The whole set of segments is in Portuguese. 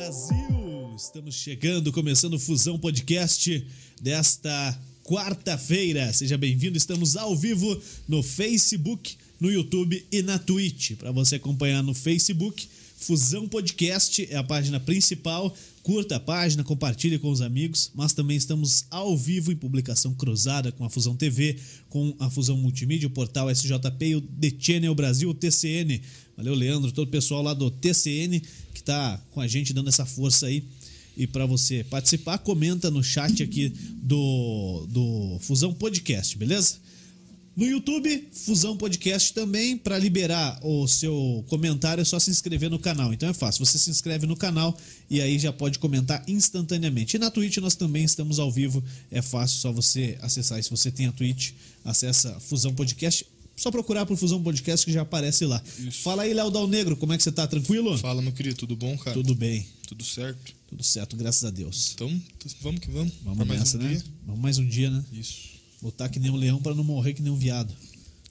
Brasil! Estamos chegando, começando o Fusão Podcast desta quarta-feira. Seja bem-vindo, estamos ao vivo no Facebook, no YouTube e na Twitch. Para você acompanhar no Facebook, Fusão Podcast é a página principal. Curta a página, compartilhe com os amigos, mas também estamos ao vivo em publicação cruzada com a Fusão TV, com a Fusão Multimídia, o portal SJP e o The Channel Brasil, o TCN. Valeu, Leandro, todo o pessoal lá do TCN que está com a gente dando essa força aí. E para você participar, comenta no chat aqui do, do Fusão Podcast, beleza? No YouTube, Fusão Podcast também. Para liberar o seu comentário é só se inscrever no canal. Então é fácil. Você se inscreve no canal e aí já pode comentar instantaneamente. E na Twitch nós também estamos ao vivo. É fácil, só você acessar. E se você tem a Twitch, acessa Fusão Podcast. Só procurar por Fusão Podcast que já aparece lá. Isso. Fala aí, Léo Dal Negro, como é que você tá? Tranquilo? Fala, meu querido, tudo bom, cara? Tudo bem. Tudo certo? Tudo certo, graças a Deus. Então, vamos que vamos. Vamos Pra mais nessa, um né? dia. Vamos mais um dia, né? Isso. Lutar que nem um leão para não morrer que nem um viado.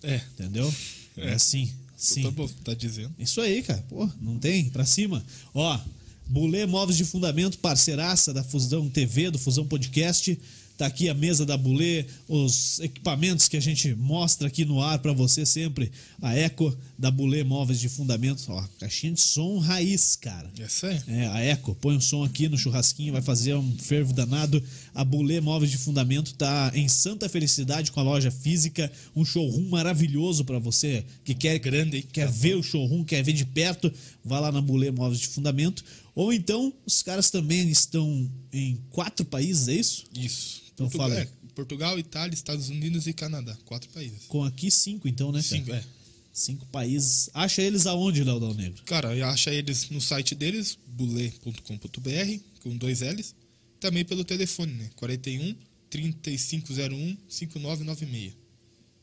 É, Entendeu? É, É. assim. Sim. tá bom, tá dizendo. Isso aí, cara. Pô, não tem? Pra cima. Ó, Bulê Móveis de Fundamento, parceiraça da Fusão TV, do Fusão Podcast. Tá aqui a mesa da Bulê, os equipamentos que a gente mostra aqui no ar pra você sempre. A Eco da Bulê Móveis de Fundamento. Ó, caixinha de som raiz, cara. Essa é. É, a Eco, põe o som aqui no churrasquinho, vai fazer um fervo danado. A Bulê Móveis de Fundamento tá em Santa Felicidade com a loja física, um showroom maravilhoso pra você que quer Grande, quer ver o showroom, quer ver de perto, vá lá na Bulê Móveis de Fundamento. Ou então, os caras também estão em quatro países, é isso? Isso. Então Portugal, fala é, Portugal, Itália, Estados Unidos e Canadá. Quatro países. Com aqui cinco, então, né? Cinco, é. Cinco países. Acha eles aonde, Léo Dal Negro? Cara, acha eles no site deles, bule.com.br, com dois L's. Também pelo telefone, né? 41 3501 5996.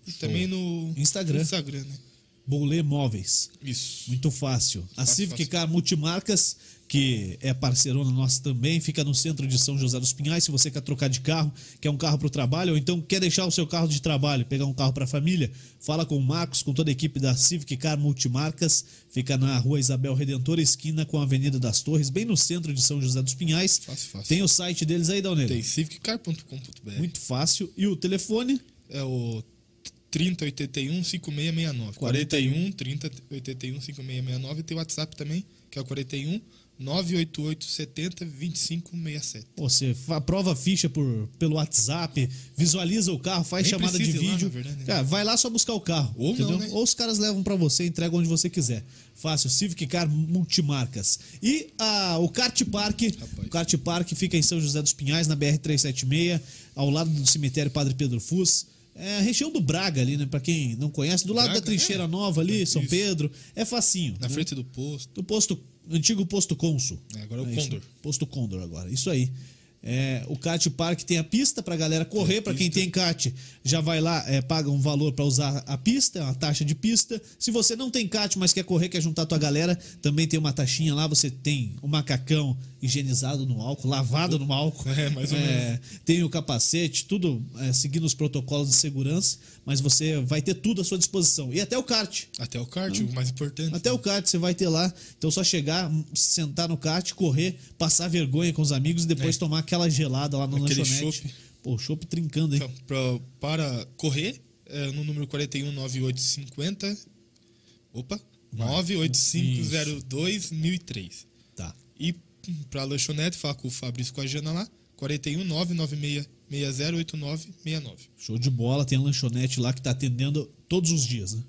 E também no Instagram. Instagram, né? Bulê Móveis. Isso. Muito fácil. A Fácil, Civic. Car Multimarcas, que é parceirona nossa também, fica no centro de São José dos Pinhais. Se você quer trocar de carro, quer um carro para o trabalho, ou então quer deixar o seu carro de trabalho, pegar um carro para a família, fala com o Marcos, com toda a equipe da Civic Car Multimarcas. Fica na rua Isabel Redentor, esquina com a Avenida das Torres, bem no centro de São José dos Pinhais. Fácil, fácil. Tem o site deles aí, Dalneiro? Tem civiccar.com.br. Muito fácil. E o telefone? É o 3081 5669. 41 30 81 5669. Tem o WhatsApp também, que é o 41 988 70 2567. Pô, Você aprova a ficha por, pelo WhatsApp, visualiza o carro, faz Nem chamada de lá, vídeo. na verdade, né? Cara, vai lá só buscar o carro. Ou não, né? Ou os caras levam pra você, entregam onde você quiser. Fácil, Civic Car Multimarcas. E a, o Kart Park, Rapaz. o Kart Park fica em São José dos Pinhais, na BR-376, ao lado do cemitério Padre Pedro Fus. É a região do Braga ali, né? Pra quem não conhece, do lado Braga, da Trincheira é. Nova ali, São Isso. Pedro. É facinho. Na né? frente do posto. do posto antigo posto Cônsul. É, agora é o isso. Condor. Posto Condor agora. Isso aí. É, o kart park tem a pista pra galera correr, Pra quem tem kart, já vai lá, é, paga um valor pra usar a pista, uma taxa de pista. Se você não tem kart, mas quer correr, quer juntar tua galera, também tem uma taxinha lá, você tem o macacão higienizado no álcool, lavado no álcool. É, mais ou É, Tem o capacete, tudo é, seguindo os protocolos de segurança, mas você vai ter tudo à sua disposição. E até o kart. Até o kart, o mais importante. Até o kart você vai ter lá. Então só chegar, sentar no kart, correr, passar vergonha com os amigos e depois É. tomar aquela gelada lá no Aquele lanchonete. chopp. Pô, chopp trincando, hein? Então, pra, para correr, é no número 41 9850. Opa! 98502 1003. Tá. E pra lanchonete, fala com o Fabrício com a Jana lá. 41 996 608969. Show de bola, tem a lanchonete lá que tá atendendo todos os dias, né?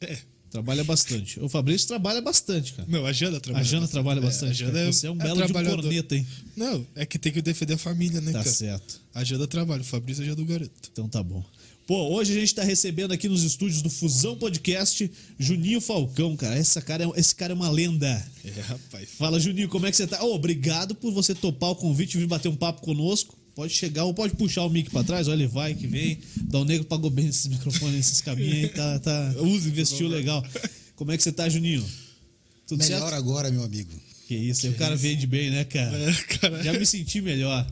É. Trabalha bastante. O Fabrício trabalha bastante, cara. Não, a Jana trabalha A Jana bastante. trabalha É, bastante. a Jana é, Você é um é belo de corneta, hein? Não, é que tem que defender a família, né, Tá cara? certo. A Jana trabalha, o Fabrício já é do garoto. Então tá bom. Pô, hoje a gente tá recebendo aqui nos estúdios do Fusão Podcast Juninho Falcão, cara. Essa cara é- esse cara é uma lenda. É, rapaz. Fala, Juninho, como é que você tá? Ô, obrigado por você topar o convite e vir bater um papo conosco. Pode chegar ou pode puxar o mic pra trás, olha, ele vai que vem. Dá o negro pagou bem esses microfones, esses caminhos aí, tá, tá, Use, investiu legal. Como é que você tá, Juninho? Tudo Melhor certo? agora, meu amigo. Que isso, aí o cara vende bem, né, cara? É, cara. Já me senti melhor.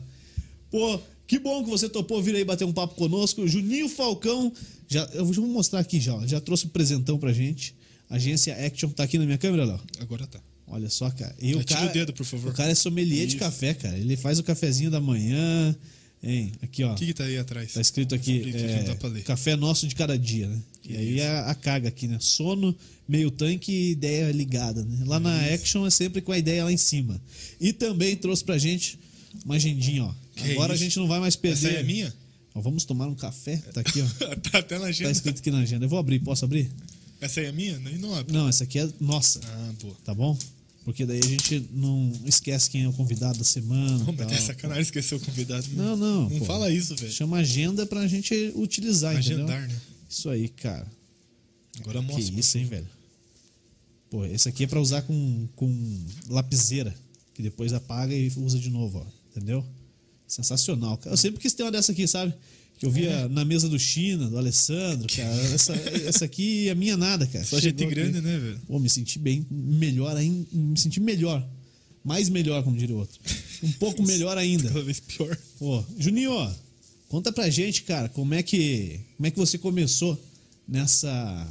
Pô, que bom que você topou vir aí bater um papo conosco. Juninho Falcão, já, eu vou mostrar aqui já, já trouxe um presentão pra gente. Agência Action, tá aqui na minha câmera, Léo? Agora tá. Olha só, cara. E o cara, o dedo, por favor. O cara é sommelier de Isso. café, cara. Ele faz o cafezinho da manhã. Hein? Aqui, ó. O que, que tá aí atrás? Tá escrito aqui, é, café nosso de cada dia, né? E aí a, a caga aqui, né? Sono, meio tanque e ideia ligada, né? Lá na Action é sempre com a ideia lá em cima. E também trouxe pra gente uma agendinha, ó. Que Agora a isso? gente não vai mais perder. Essa aí é minha? Ó, vamos tomar um café? Tá aqui, ó. tá até na Tá agenda. escrito aqui na agenda. Eu vou abrir, posso abrir? Essa aí é minha? Não, não abre. Não, essa aqui é nossa, Ah, boa. tá bom? Porque daí a gente não esquece quem é o convidado da semana. Não, mas tal. é sacanagem esquecer o convidado. né? Não, não. Não pô. fala isso, velho. Chama agenda pra gente utilizar, entendeu? Agendar, né? Isso aí, cara. Agora Que mostra. isso, hein, velho? Pô, esse aqui é pra usar com, com lapiseira, que depois apaga e usa de novo, ó. Entendeu? Sensacional, cara. Eu sempre quis ter uma dessa aqui, sabe? Que eu via É. na mesa do China, do Alessandro, cara. Essa, essa aqui é minha nada, cara. Só gente aqui. grande, né, velho? Pô, me senti bem melhor ainda. Me senti melhor. Mais melhor, como diria o outro. Um pouco melhor ainda. Cada vez pior. Pô, Juninho, ó, conta pra gente, cara, como é que como é que você começou nessa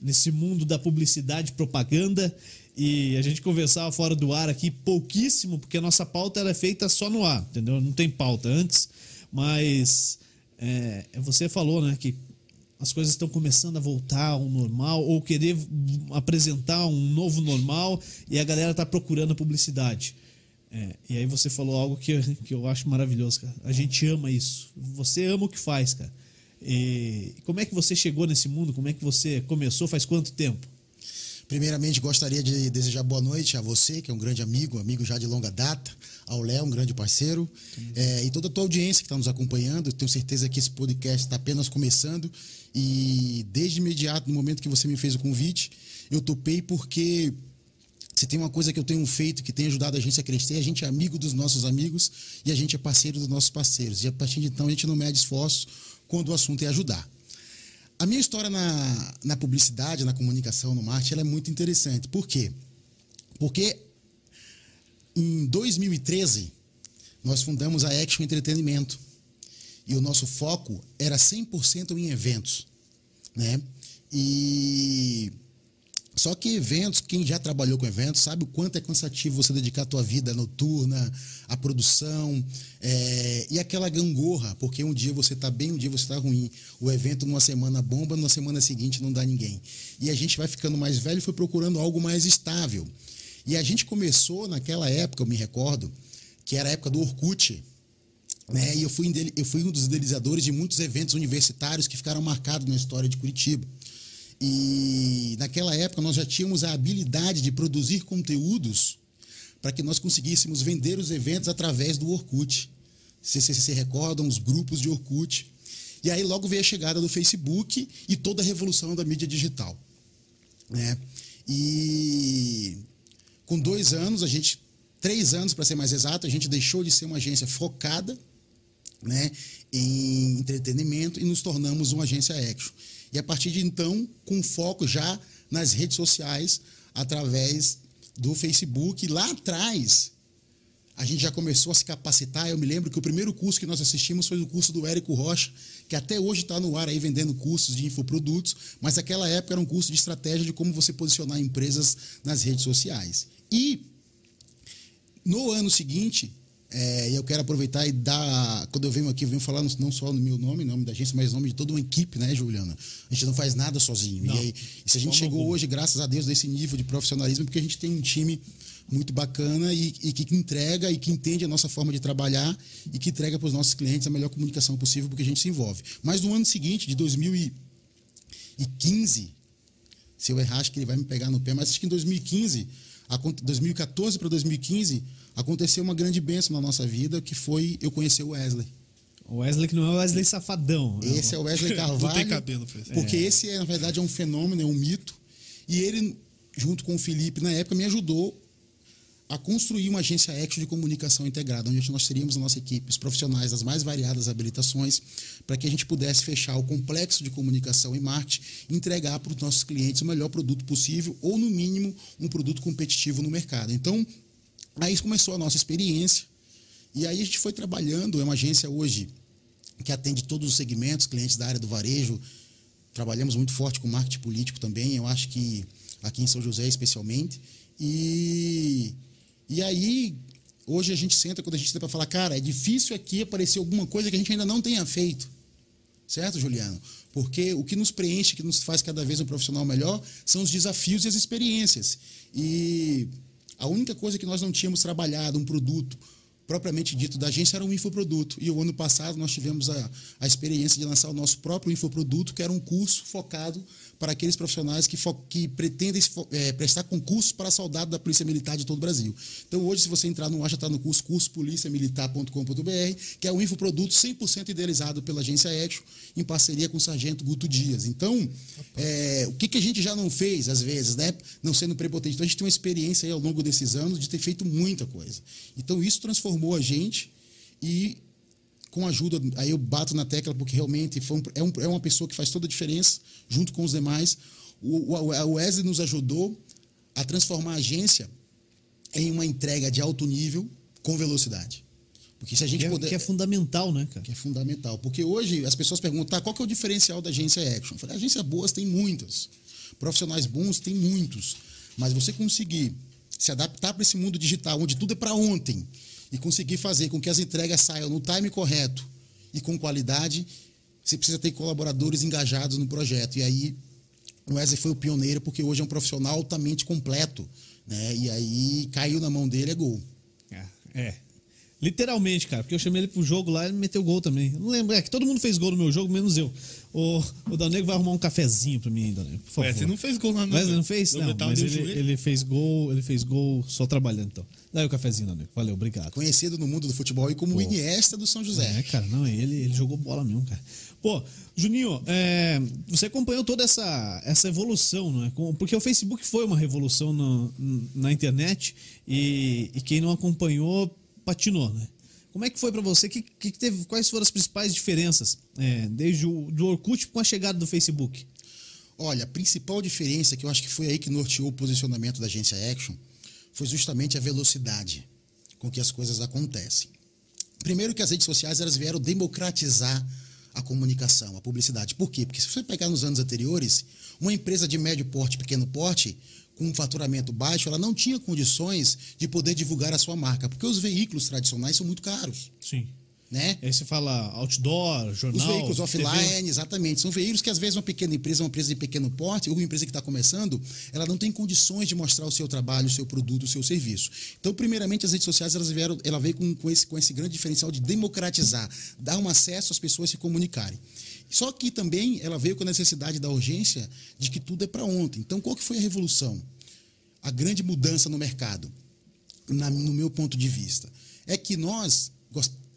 nesse mundo da publicidade, propaganda e a gente conversava fora do ar aqui pouquíssimo, porque a nossa pauta ela é feita só no ar, entendeu? Não tem pauta antes, mas é, você falou, né, que as coisas estão começando a voltar ao normal ou querer apresentar um novo normal e a galera tá procurando publicidade. É, e aí você falou algo que, que eu acho maravilhoso, cara. A gente ama isso. Você ama o que faz, cara. E como é que você chegou nesse mundo? Como é que você começou? Faz quanto tempo? Primeiramente, gostaria de desejar boa noite a você, que é um grande amigo, amigo já de longa data, ao Léo, um grande parceiro, é, e toda a tua audiência que está nos acompanhando. Tenho certeza que esse podcast está apenas começando e desde imediato, no momento que você me fez o convite, eu topei porque se tem uma coisa que eu tenho feito que tem ajudado a gente a crescer, a gente é amigo dos nossos amigos e a gente é parceiro dos nossos parceiros. E a partir de então a gente não mede esforço quando o assunto é ajudar. A minha história na, na publicidade, na comunicação, no marketing, é muito interessante. Por quê? Porque em 2013 nós fundamos a Action Entretenimento e o nosso foco era 100% em eventos, né? E só que eventos, quem já trabalhou com eventos sabe o quanto é cansativo você dedicar a tua vida noturna, à produção é, e aquela gangorra, porque um dia você está bem, um dia você está ruim. O evento numa semana bomba, numa semana seguinte não dá ninguém. E a gente vai ficando mais velho e foi procurando algo mais estável. E a gente começou naquela época, eu me recordo, que era a época do Orkut, né? E eu fui, eu fui um dos idealizadores de muitos eventos universitários que ficaram marcados na história de Curitiba. E naquela época nós já tínhamos a habilidade de produzir conteúdos para que nós conseguíssemos vender os eventos através do Orkut. Se vocês se recordam, os grupos de Orkut. E aí logo veio a chegada do Facebook e toda a revolução da mídia digital. Né? E com dois anos, a gente, três anos para ser mais exato, a gente deixou de ser uma agência focada né, em entretenimento e nos tornamos uma agência action. E a partir de então, com foco já nas redes sociais, através do Facebook. Lá atrás, a gente já começou a se capacitar. Eu me lembro que o primeiro curso que nós assistimos foi o curso do Érico Rocha, que até hoje está no ar aí vendendo cursos de infoprodutos, mas naquela época era um curso de estratégia de como você posicionar empresas nas redes sociais. E no ano seguinte, é, eu quero aproveitar e dar. Quando eu venho aqui, eu venho falar não só no meu nome, nome da agência, mas no nome de toda uma equipe, né, Juliana? A gente não faz nada sozinho. Não, e, aí, e se a gente chegou alguma. hoje, graças a Deus, desse nível de profissionalismo, porque a gente tem um time muito bacana e, e que entrega e que entende a nossa forma de trabalhar e que entrega para os nossos clientes a melhor comunicação possível, porque a gente se envolve. Mas no ano seguinte, de 2015, se eu errar, acho que ele vai me pegar no pé, mas acho que em 2015, acon- 2014 para 2015, aconteceu uma grande bênção na nossa vida, que foi eu conhecer o Wesley. O Wesley que não é o Wesley Safadão. né? Esse é o Wesley Não tem Carvalho. cabelo isso. Porque esse, é, na verdade, é um fenômeno, é um mito. E ele, junto com o Felipe, na época, me ajudou a construir uma agência Action de comunicação integrada, onde nós teríamos a nossa equipe, os profissionais das mais variadas habilitações, para que a gente pudesse fechar o complexo de comunicação e marketing e entregar para os nossos clientes o melhor produto possível, ou, no mínimo, um produto competitivo no mercado. Então, aí começou a nossa experiência. E aí a gente foi trabalhando, é uma agência hoje que atende todos os segmentos, clientes da área do varejo. Trabalhamos muito forte com marketing político também, eu acho que aqui em São José especialmente. E, e aí, hoje a gente senta, quando a gente senta para falar, cara, é difícil aqui aparecer alguma coisa que a gente ainda não tenha feito. Certo, Juliano? Porque o que nos preenche, que nos faz cada vez um profissional melhor, são os desafios e as experiências. E a única coisa que nós não tínhamos trabalhado, um produto, propriamente dito da agência era um infoproduto. E o ano passado nós tivemos a, a experiência de lançar o nosso próprio infoproduto, que era um curso focado para aqueles profissionais que, que pretendem é, prestar concurso para soldado da Polícia Militar de todo o Brasil. Então, hoje, se você entrar no já está no curso cursopoliciamilitar.com.br, que é um infoproduto 100% idealizado pela agência Etio, em parceria com o sargento Guto Dias. Então, é, o que, que a gente já não fez, às vezes, né? não sendo prepotente? Então, a gente tem uma experiência aí, ao longo desses anos de ter feito muita coisa. Então, isso transformou a gente e com ajuda, aí eu bato na tecla porque realmente um, é, um, é, uma pessoa que faz toda a diferença, junto com os demais. O, o, o Wesley nos ajudou a transformar a agência em uma entrega de alto nível com velocidade. Porque se a gente que é, puder, que é fundamental, né, cara? Que é fundamental. Porque hoje as pessoas perguntam, tá, qual que é o diferencial da agência Action? Eu falei, agências boas tem muitas. Profissionais bons tem muitos. Mas você conseguir se adaptar para esse mundo digital, onde tudo é para ontem, e conseguir fazer com que as entregas saiam no time correto e com qualidade, você precisa ter colaboradores engajados no projeto. E aí o Wesley foi o pioneiro, porque hoje é um profissional altamente completo. Né? E aí caiu na mão dele, é gol. É, é. Literalmente, cara, porque eu chamei ele pro jogo lá e ele meteu gol também. Eu não lembro, é que todo mundo fez gol no meu jogo, menos eu. O, o Danego vai arrumar um cafezinho pra mim, Danego, por favor. É, você não fez gol lá no Mas não fez? Não, mas ele, ele, fez gol, ele fez gol só trabalhando, então. Daí o cafezinho, Danego. Valeu, obrigado. Conhecido no mundo do futebol e como Pô. o Iniesta do São José. É, cara, não, ele, ele jogou bola mesmo, cara. Pô, Juninho, é, você acompanhou toda essa, essa evolução, não é? Porque o Facebook foi uma revolução na, na internet e, e quem não acompanhou patinou, né? Como é que foi para você? Que, que teve, quais foram as principais diferenças é, desde o do Orkut com a chegada do Facebook? Olha, a principal diferença que eu acho que foi aí que norteou o posicionamento da agência Action foi justamente a velocidade com que as coisas acontecem. Primeiro que as redes sociais elas vieram democratizar a comunicação, a publicidade. Por quê? Porque se você pegar nos anos anteriores, uma empresa de médio porte, pequeno porte, com um faturamento baixo, ela não tinha condições de poder divulgar a sua marca, porque os veículos tradicionais são muito caros. Sim. Né? Aí você fala outdoor, jornal. Os veículos offline, TV. exatamente. São veículos que às vezes uma pequena empresa, uma empresa de pequeno porte, ou uma empresa que está começando, ela não tem condições de mostrar o seu trabalho, o seu produto, o seu serviço. Então, primeiramente, as redes sociais elas vieram, ela veio com, com, esse, com esse grande diferencial de democratizar, dar um acesso às pessoas se comunicarem. Só que também ela veio com a necessidade da urgência de que tudo é para ontem. Então, qual que foi a revolução? A grande mudança no mercado, na, no meu ponto de vista, é que nós,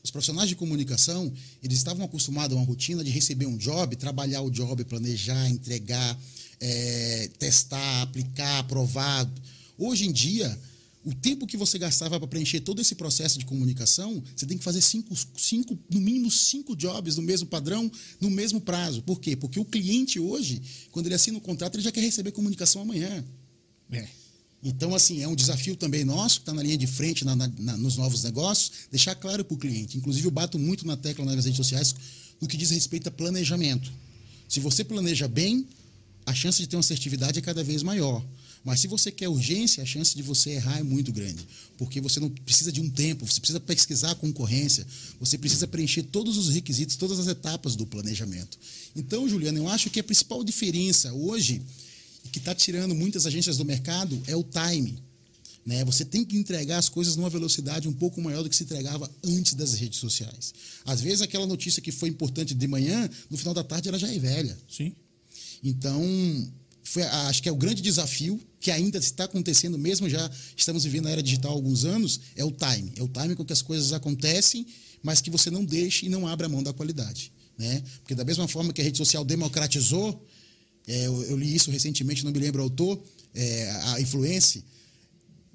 os profissionais de comunicação, eles estavam acostumados a uma rotina de receber um job, trabalhar o job, planejar, entregar, é, testar, aplicar, aprovar. Hoje em dia, o tempo que você gastava para preencher todo esse processo de comunicação, você tem que fazer cinco, cinco, no mínimo cinco jobs no mesmo padrão, no mesmo prazo. Por quê? Porque o cliente hoje, quando ele assina o contrato, ele já quer receber comunicação amanhã. É. Então, assim, é um desafio também nosso, que está na linha de frente na, na, nos novos negócios, deixar claro para o cliente. Inclusive, eu bato muito na tecla nas redes sociais no que diz respeito a planejamento. Se você planeja bem, a chance de ter uma assertividade é cada vez maior. Mas se você quer urgência, a chance de você errar é muito grande, porque você não precisa de um tempo, você precisa pesquisar a concorrência, você precisa preencher todos os requisitos, todas as etapas do planejamento. Então, Juliana, eu acho que a principal diferença hoje, que está tirando muitas agências do mercado, é o time. Né? Você tem que entregar as coisas numa velocidade um pouco maior do que se entregava antes das redes sociais. Às vezes, aquela notícia que foi importante de manhã, no final da tarde ela já é velha. Sim. Então, foi, acho que é o grande desafio que ainda está acontecendo, mesmo já estamos vivendo a era digital há alguns anos, é o time. É o time com que as coisas acontecem, mas que você não deixe e não abra mão da qualidade. Né? Porque da mesma forma que a rede social democratizou, é, eu, eu, li isso recentemente, não me lembro o autor, é, a influência,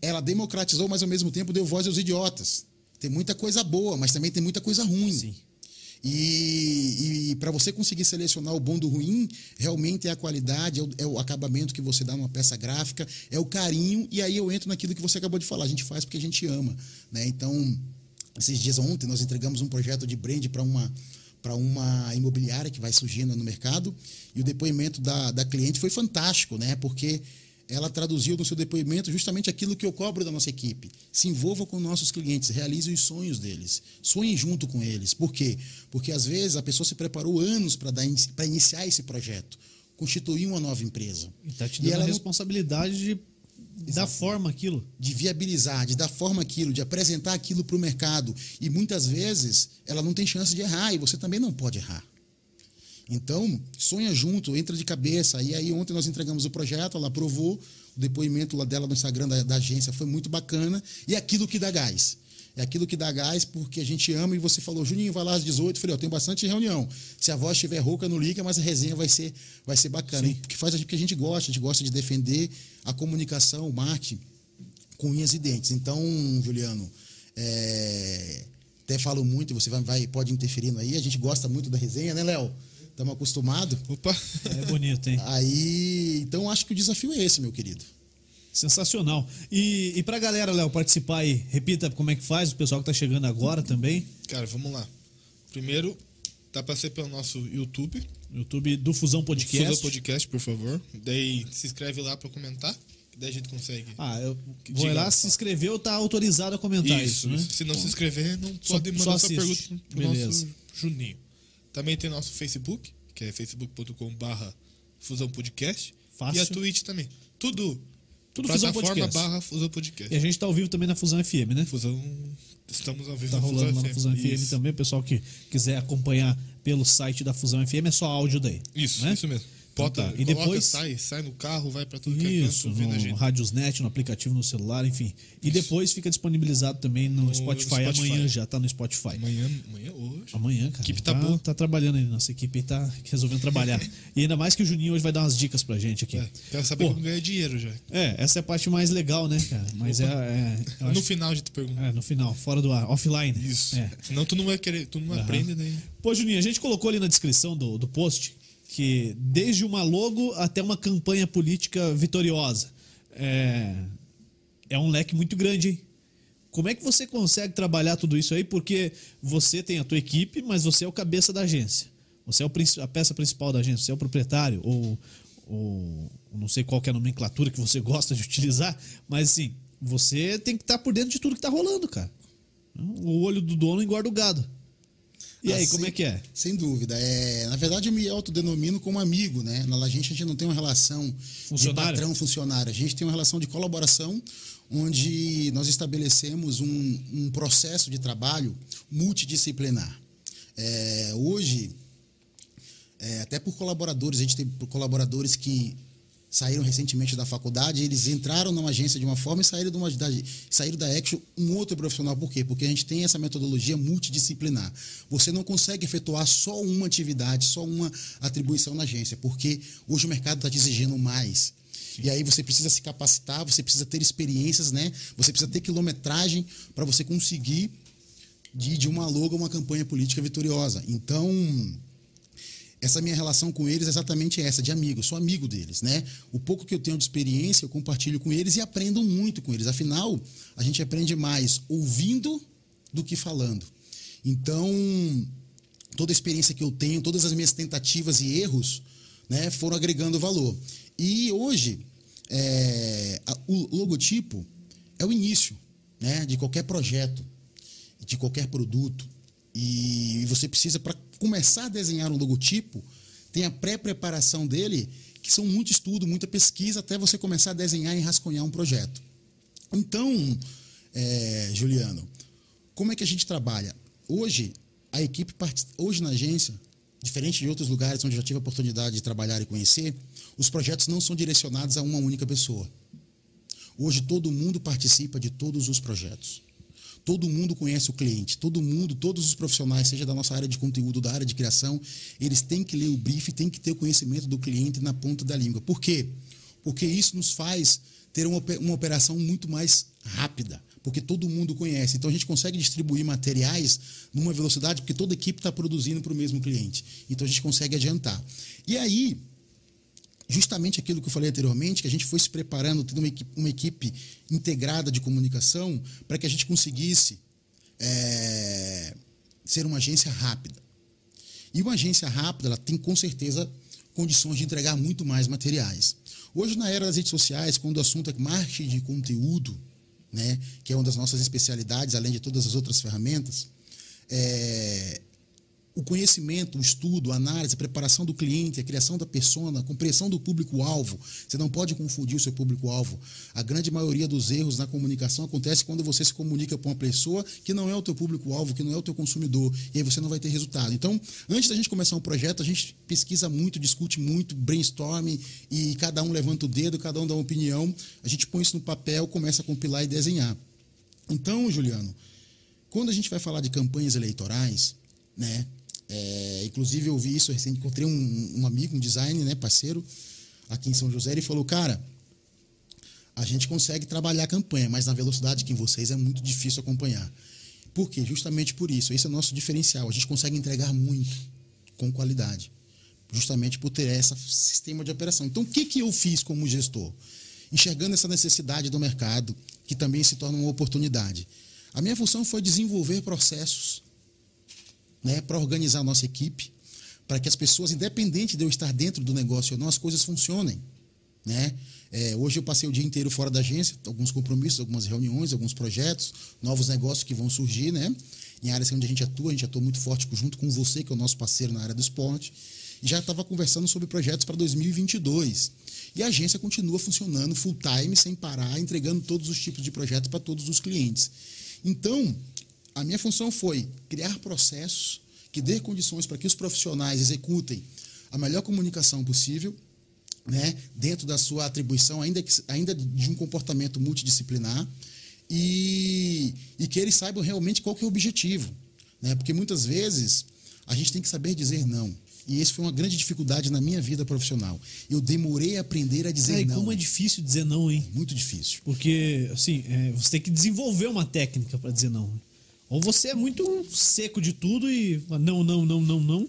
ela democratizou, mas ao mesmo tempo deu voz aos idiotas. Tem muita coisa boa, mas também tem muita coisa ruim. Sim. E, e para você conseguir selecionar o bom do ruim, realmente é a qualidade, é o, é o, acabamento que você dá numa peça gráfica, é o carinho, e aí eu entro naquilo que você acabou de falar, a gente faz porque a gente ama. Né? Então, esses dias ontem nós entregamos um projeto de brand para uma para uma imobiliária que vai surgindo no mercado e o depoimento da, da cliente foi fantástico, né? Porque ela traduziu no seu depoimento justamente aquilo que eu cobro da nossa equipe. Se envolva com nossos clientes, realize os sonhos deles, sonhe junto com eles. Por quê? Porque às vezes a pessoa se preparou anos para iniciar esse projeto, constituir uma nova empresa. E está te dando a responsabilidade de dar forma aquilo. De viabilizar, de dar forma aquilo, de apresentar aquilo para o mercado. E muitas vezes ela não tem chance de errar e você também não pode errar. Então, sonha junto, entra de cabeça. E aí, ontem nós entregamos o projeto, ela aprovou. O depoimento lá dela no Instagram da, da agência foi muito bacana. E é aquilo que dá gás. É aquilo que dá gás porque a gente ama e você falou, Juninho, vai lá às 18. Eu falei, eu tenho bastante reunião. Se a voz estiver rouca, não liga, mas a resenha vai ser, vai ser bacana. Porque faz porque a gente gosta, a gente gosta de defender a comunicação, o marketing com unhas e dentes. Então, Juliano, é, até falo muito, você vai, vai, pode interferir aí. A gente gosta muito da resenha, né, Léo? Estamos acostumados. Opa! É bonito, hein? Aí, então acho que o desafio é esse, meu querido. Sensacional. E, e pra galera, Léo, participar aí, repita como é que faz, o pessoal que tá chegando agora também. Cara, vamos lá. Primeiro, dá pra ser pelo nosso YouTube. YouTube do Fusão Podcast. Fusão Podcast, por favor. Daí se inscreve lá pra comentar. Daí a gente consegue. Ah, eu vou lá, se inscreveu, tá autorizado a comentar isso, isso né? Se não Bom, se inscrever, não pode mandar só sua pergunta pro Beleza. nosso Juninho. Também tem nosso Facebook, que é facebook.com/barra Fusão Podcast. Fácil. E a Twitch também. Tudo. Tudo Fusão Podcast. barra Fusão Podcast. E a gente está ao vivo também na Fusão FM, né? Fusão. Estamos ao vivo tá na rolando Fusão, na Fusão FM, FM também. O pessoal que quiser acompanhar pelo site da Fusão FM é só áudio daí. Isso, né? isso mesmo. Bota, então tá. E depois sai, sai no carro, vai para tudo Isso, que é canto, no Radiosnet, no aplicativo no celular, enfim. E Isso. depois fica disponibilizado também no, no Spotify. Spotify. Amanhã já tá no Spotify. Amanhã, amanhã hoje. Amanhã, cara. A equipe tá, tá boa. Tá trabalhando aí, nossa equipe tá resolvendo trabalhar. e ainda mais que o Juninho hoje vai dar umas dicas pra gente aqui. É, quero saber Pô, como ganhar dinheiro já. É, essa é a parte mais legal, né, cara? Mas Opa. é. é no acho... final a gente pergunta. É, no final, fora do ar, offline. Isso. É. Senão tu não vai querer, tu não uhum. aprende, né? Pô, Juninho, a gente colocou ali na descrição do, do post que desde uma logo até uma campanha política vitoriosa. É, é um leque muito grande, hein? Como é que você consegue trabalhar tudo isso aí? Porque você tem a tua equipe, mas você é o cabeça da agência. Você é a peça principal da agência, você é o proprietário, ou, ou não sei qual é a nomenclatura que você gosta de utilizar, mas assim, você tem que estar por dentro de tudo que está rolando, cara. O olho do dono engorda o gado. E aí, como é que é? Sem dúvida. É, na verdade, eu me autodenomino como amigo, né? Na gente, a gente não tem uma relação de patrão funcionário. A gente tem uma relação de colaboração, onde nós estabelecemos um, um processo de trabalho multidisciplinar. É, hoje, é, até por colaboradores, a gente tem colaboradores que saíram recentemente da faculdade, eles entraram numa agência de uma forma e saíram, de uma, da, saíram da Action um outro profissional. Por quê? Porque a gente tem essa metodologia multidisciplinar. Você não consegue efetuar só uma atividade, só uma atribuição na agência, porque hoje o mercado está te exigindo mais. Sim. E aí você precisa se capacitar, você precisa ter experiências, né? Você precisa ter quilometragem para você conseguir de, de uma logo uma campanha política vitoriosa. Então, essa minha relação com eles é exatamente essa, de amigo. Eu sou amigo deles, né? O pouco que eu tenho de experiência, eu compartilho com eles e aprendo muito com eles. Afinal, a gente aprende mais ouvindo do que falando. Então, toda a experiência que eu tenho, todas as minhas tentativas e erros, né, foram agregando valor. E hoje, é, a, o logotipo é o início né, de qualquer projeto, de qualquer produto. E você precisa, para começar a desenhar um logotipo, tem a pré-preparação dele, que são muito estudo, muita pesquisa, até você começar a desenhar e rascunhar um projeto. Então, é, Juliano, como é que a gente trabalha? Hoje, a equipe, hoje na agência, diferente de outros lugares onde já tive a oportunidade de trabalhar e conhecer, os projetos não são direcionados a uma única pessoa. Hoje todo mundo participa de todos os projetos. Todo mundo conhece o cliente, todo mundo, todos os profissionais, seja da nossa área de conteúdo, da área de criação, eles têm que ler o brief, têm que ter o conhecimento do cliente na ponta da língua. Por quê? Porque isso nos faz ter uma, uma operação muito mais rápida, porque todo mundo conhece. Então a gente consegue distribuir materiais numa velocidade, porque toda equipe está produzindo para o mesmo cliente. Então a gente consegue adiantar. E aí, justamente aquilo que eu falei anteriormente, que a gente foi se preparando, tendo uma equipe, uma equipe integrada de comunicação, para que a gente conseguisse é, ser uma agência rápida. E uma agência rápida, ela tem com certeza condições de entregar muito mais materiais. Hoje, na era das redes sociais, quando o assunto é marketing de conteúdo, né, que é uma das nossas especialidades, além de todas as outras ferramentas, é, o conhecimento, o estudo, a análise, a preparação do cliente, a criação da persona, a compreensão do público-alvo. Você não pode confundir o seu público-alvo. A grande maioria dos erros na comunicação acontece quando você se comunica com uma pessoa que não é o teu público-alvo, que não é o teu consumidor, e aí você não vai ter resultado. Então, antes da gente começar um projeto, a gente pesquisa muito, discute muito, brainstorm, e cada um levanta o dedo, cada um dá uma opinião, a gente põe isso no papel, começa a compilar e desenhar. Então, Juliano, quando a gente vai falar de campanhas eleitorais, né, é, inclusive, eu vi isso recente, encontrei um, um, amigo, um designer, né, parceiro, aqui em São José, ele falou, cara, a gente consegue trabalhar a campanha, mas na velocidade que em vocês é muito difícil acompanhar. Por quê? Justamente por isso. Esse é o nosso diferencial. A gente consegue entregar muito com qualidade. Justamente por ter esse sistema de operação. Então, o que, que eu fiz como gestor? Enxergando essa necessidade do mercado, que também se torna uma oportunidade. A minha função foi desenvolver processos né, para organizar a nossa equipe, para que as pessoas, independente de eu estar dentro do negócio ou não, as coisas funcionem. Né? É, hoje eu passei o dia inteiro fora da agência, alguns compromissos, algumas reuniões, alguns projetos, novos negócios que vão surgir, né? Em áreas onde a gente atua, a gente atua muito forte junto com você, que é o nosso parceiro na área do esporte. E já estava conversando sobre projetos para 2022. E a agência continua funcionando full time, sem parar, entregando todos os tipos de projetos para todos os clientes. Então, a minha função foi criar processos que dê condições para que os profissionais executem a melhor comunicação possível, né, dentro da sua atribuição, ainda, que, ainda de um comportamento multidisciplinar, e, e que eles saibam realmente qual é o objetivo. Né? Porque muitas vezes a gente tem que saber dizer não. E isso foi uma grande dificuldade na minha vida profissional. Eu demorei a aprender a dizer é, não. como é difícil dizer não, hein? Muito difícil. Porque, assim, é, você tem que desenvolver uma técnica para dizer não. Ou você é muito seco de tudo e não, não, não, não, não.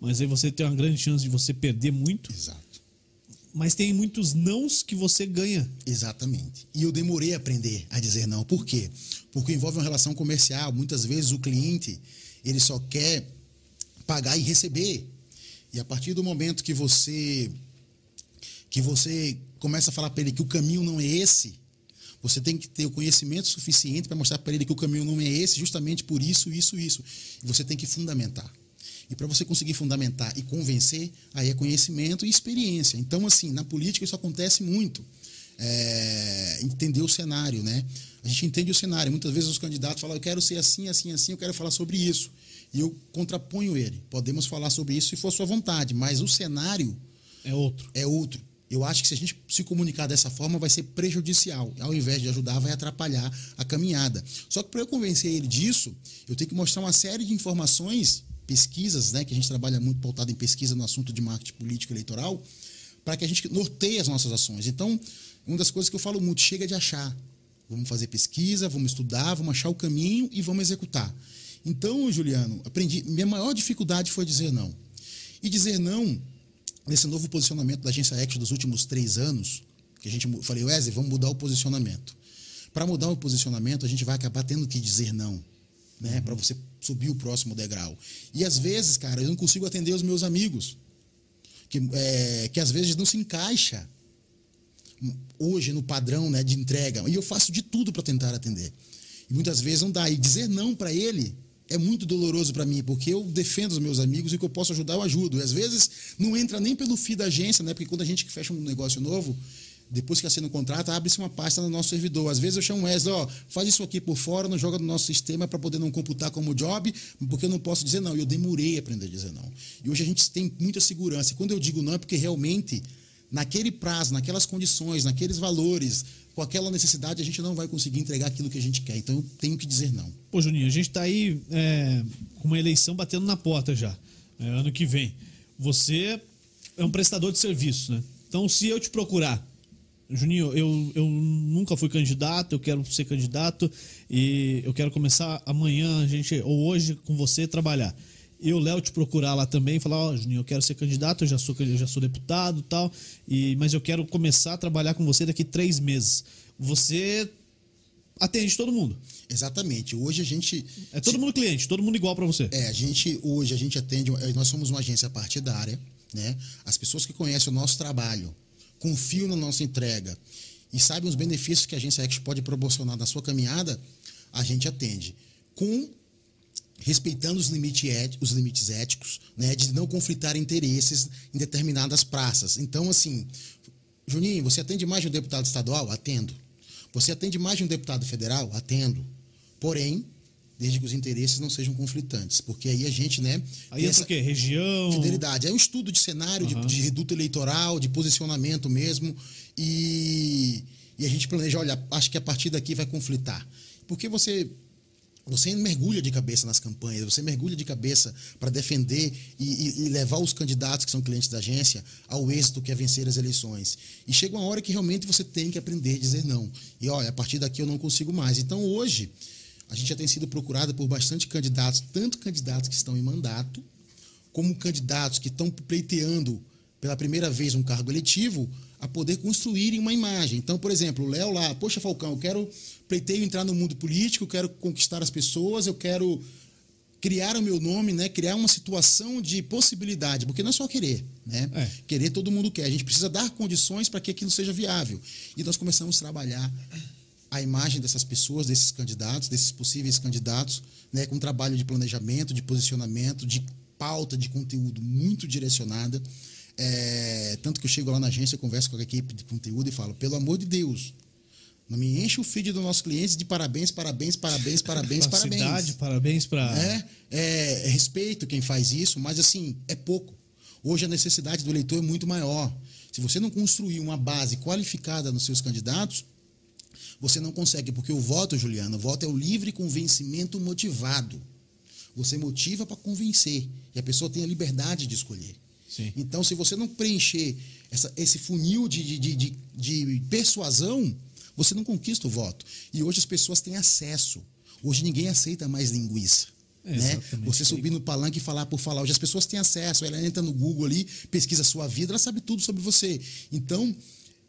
Mas aí você tem uma grande chance de você perder muito. Exato. Mas tem muitos nãos que você ganha. Exatamente. E eu demorei a aprender a dizer não. Por quê? Porque envolve uma relação comercial. Muitas vezes o cliente ele só quer pagar e receber. E a partir do momento que você que você começa a falar para ele que o caminho não é esse, você tem que ter o conhecimento suficiente para mostrar para ele que o caminho não é esse, justamente por isso, isso, isso. E você tem que fundamentar. E para você conseguir fundamentar e convencer, aí é conhecimento e experiência. Então, assim, na política isso acontece muito. É, entender o cenário, né? A gente entende o cenário. Muitas vezes os candidatos falam, eu quero ser assim, assim, assim, eu quero falar sobre isso. E eu contraponho ele. Podemos falar sobre isso se for sua vontade, mas o cenário é outro. É outro. Eu acho que se a gente se comunicar dessa forma vai ser prejudicial. Ao invés de ajudar, vai atrapalhar a caminhada. Só que para eu convencer ele disso, eu tenho que mostrar uma série de informações, pesquisas, né, que a gente trabalha muito pautado em pesquisa no assunto de marketing político eleitoral, para que a gente norteie as nossas ações. Então, uma das coisas que eu falo muito, chega de achar. Vamos fazer pesquisa, vamos estudar, vamos achar o caminho e vamos executar. Então, Juliano, aprendi. Minha maior dificuldade foi dizer não. E dizer não nesse novo posicionamento da agência Action dos últimos três anos, que a gente falei, Wesley, vamos mudar o posicionamento. Para mudar o posicionamento, a gente vai acabar tendo que dizer não, né? Uhum. Para você subir o próximo degrau. E às vezes, cara, eu não consigo atender os meus amigos, que, é, que às vezes não se encaixa hoje no padrão né, de entrega. E eu faço de tudo para tentar atender. E muitas vezes não dá. E dizer não para ele é muito doloroso para mim, porque eu defendo os meus amigos e o que eu posso ajudar, eu ajudo. E às vezes não entra nem pelo FII da agência, né? Porque quando a gente fecha um negócio novo, depois que assina o contrato, abre-se uma pasta no nosso servidor. Às vezes eu chamo o Wesley, ó, faz isso aqui por fora, não joga no nosso sistema para poder não computar como job, porque eu não posso dizer não. E eu demorei a aprender a dizer não. E hoje a gente tem muita segurança. E quando eu digo não é porque realmente, naquele prazo, naquelas condições, naqueles valores, com aquela necessidade, a gente não vai conseguir entregar aquilo que a gente quer. Então eu tenho que dizer não. Pô, Juninho, a gente está aí é, com uma eleição batendo na porta já, é, ano que vem. Você é um prestador de serviço, né? Então, se eu te procurar, Juninho, eu, eu nunca fui candidato, eu quero ser candidato e eu quero começar amanhã, a gente, ou hoje, com você, trabalhar eu, Léo, te procurar lá também e falar, ó, oh, Juninho, eu quero ser candidato, eu já sou, eu já sou deputado tal, e mas eu quero começar a trabalhar com você daqui três meses. Você atende todo mundo. Exatamente. Hoje a gente. É todo mundo cliente, todo mundo igual para você. É, a gente, hoje a gente atende, nós somos uma agência partidária, né? As pessoas que conhecem o nosso trabalho confiam na nossa entrega e sabem os benefícios que a agência X pode proporcionar na sua caminhada, a gente atende. Com respeitando os, limite éticos, os limites éticos, né, de não conflitar interesses em determinadas praças. Então, assim, Juninho, você atende mais de um deputado estadual? Atendo. Você atende mais de um deputado federal? Atendo. Porém, desde que os interesses não sejam conflitantes, porque aí a gente, né? Aí entra o quê? Região? Fidelidade. É um estudo de cenário, uhum. de, de, reduto eleitoral, de posicionamento mesmo, e, e a gente planeja, olha, acho que a partir daqui vai conflitar. Porque você você mergulha de cabeça nas campanhas, você mergulha de cabeça para defender e, e, e, levar os candidatos que são clientes da agência ao êxito que é vencer as eleições. E chega uma hora que realmente você tem que aprender a dizer não. E olha, a partir daqui eu não consigo mais. Então hoje, a gente já tem sido procurado por bastante candidatos, tanto candidatos que estão em mandato, como candidatos que estão pleiteando pela primeira vez um cargo eletivo, a poder construírem uma imagem. Então, por exemplo, o Léo lá, poxa, Falcão, eu quero pleiteio entrar no mundo político, eu quero conquistar as pessoas, eu quero criar o meu nome, né? criar uma situação de possibilidade, porque não é só querer. Né? É. Querer todo mundo quer. A gente precisa dar condições para que aquilo seja viável. E nós começamos a trabalhar a imagem dessas pessoas, desses candidatos, desses possíveis candidatos, né, com um trabalho de planejamento, de posicionamento, de pauta de conteúdo muito direcionada. É, tanto que eu chego lá na agência, converso com a equipe de conteúdo e falo: pelo amor de Deus, não me enche o feed dos nossos clientes de parabéns, parabéns, parabéns, parabéns, parabéns. Cidade, parabéns para. É, é, é, respeito quem faz isso, mas assim, é pouco. Hoje a necessidade do eleitor é muito maior. Se você não construir uma base qualificada nos seus candidatos, você não consegue, porque o voto, Juliano, o voto é o livre convencimento motivado. Você motiva para convencer. E a pessoa tem a liberdade de escolher. Sim. Então, se você não preencher essa, esse funil de, de, de, de persuasão, você não conquista o voto. E hoje as pessoas têm acesso. Hoje ninguém aceita mais linguiça. É, né? Você subir no palanque e falar por falar. Hoje as pessoas têm acesso. Ela entra no Google ali, pesquisa a sua vida, ela sabe tudo sobre você. Então,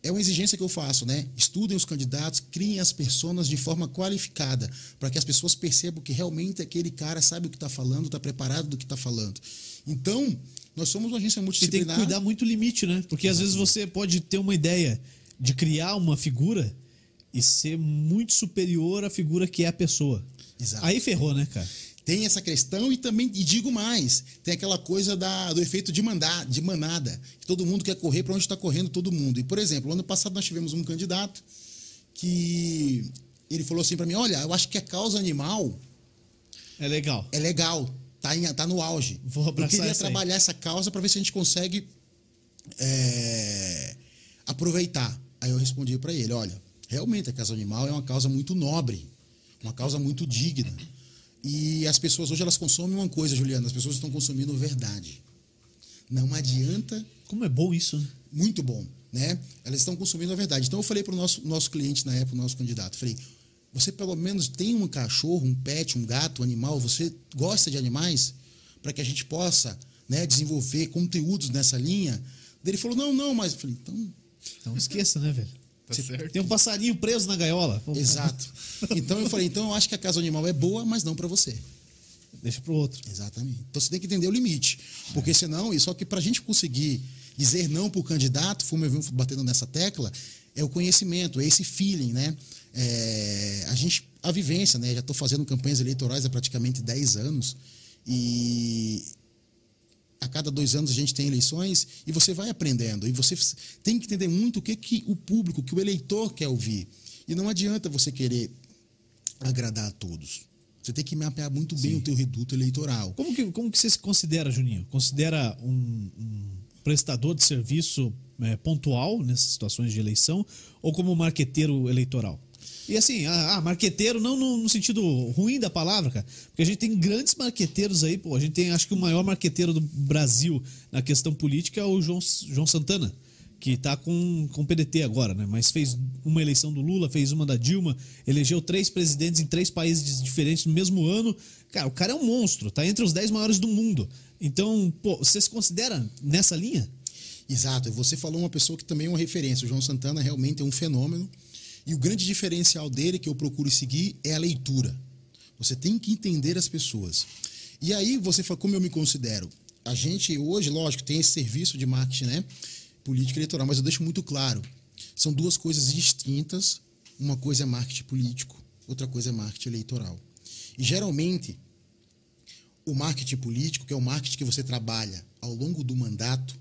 é uma exigência que eu faço, né? Estudem os candidatos, criem as pessoas de forma qualificada, para que as pessoas percebam que realmente aquele cara sabe o que está falando, está preparado do que está falando. Então, nós somos uma agência multidisciplinar. E tem que cuidar muito limite, né? Porque às vezes você pode ter uma ideia de criar uma figura e ser muito superior à figura que é a pessoa. Exato. Aí ferrou, né, cara? Tem essa questão e também, e digo mais, tem aquela coisa da, do efeito de, mandar, de manada, que todo mundo quer correr para onde está correndo todo mundo. E, por exemplo, ano passado nós tivemos um candidato que ele falou assim para mim: Olha, eu acho que a causa animal. É legal. É legal, tá, em, tá no auge. Vou abraçar eu queria trabalhar essa causa para ver se a gente consegue é, aproveitar. Aí eu respondi para ele: Olha, realmente a causa animal é uma causa muito nobre, uma causa muito digna. E as pessoas hoje elas consomem uma coisa, Juliana, as pessoas estão consumindo verdade. Não adianta. Como é bom isso, né? Muito bom, né? Elas estão consumindo a verdade. Então eu falei para o nosso, nosso cliente na época, o nosso candidato, falei: você pelo menos tem um cachorro, um pet, um gato, um animal, você gosta de animais? Para que a gente possa né, desenvolver conteúdos nessa linha. Ele falou: não, não, mas. Eu falei: então. Então esqueça, né, velho? Tá tem um passarinho preso na gaiola. Exato. Então eu falei, então eu acho que a casa animal é boa, mas não para você. Deixa para o outro. Exatamente. Então você tem que entender o limite. Porque senão, e só que para a gente conseguir dizer não para o candidato, venho batendo nessa tecla, é o conhecimento, é esse feeling, né? É, a gente, a vivência, né? Já estou fazendo campanhas eleitorais há praticamente 10 anos e a cada dois anos a gente tem eleições e você vai aprendendo. E você tem que entender muito o que, que o público, que o eleitor quer ouvir. E não adianta você querer agradar a todos. Você tem que mapear muito bem Sim. o teu reduto eleitoral. Como que, como que você se considera, Juninho? Considera um, um prestador de serviço é, pontual nessas situações de eleição ou como marqueteiro eleitoral? E assim, ah, ah, marqueteiro não no, no, sentido ruim da palavra, cara. Porque a gente tem grandes marqueteiros aí, pô. A gente tem, acho que o maior marqueteiro do Brasil na questão política é o João, João Santana, que tá com, com PDT agora, né? Mas fez uma eleição do Lula, fez uma da Dilma, elegeu três presidentes em três países diferentes no mesmo ano. Cara, o cara é um monstro, tá entre os dez maiores do mundo. Então, pô, você se considera nessa linha? Exato. Você falou uma pessoa que também é uma referência. O João Santana realmente é um fenômeno. E o grande diferencial dele, que eu procuro seguir, é a leitura. Você tem que entender as pessoas. E aí, você fala, como eu me considero? A gente hoje, lógico, tem esse serviço de marketing, né? política eleitoral, mas eu deixo muito claro. São duas coisas distintas. Uma coisa é marketing político, outra coisa é marketing eleitoral. E geralmente o marketing político, que é o marketing que você trabalha ao longo do mandato,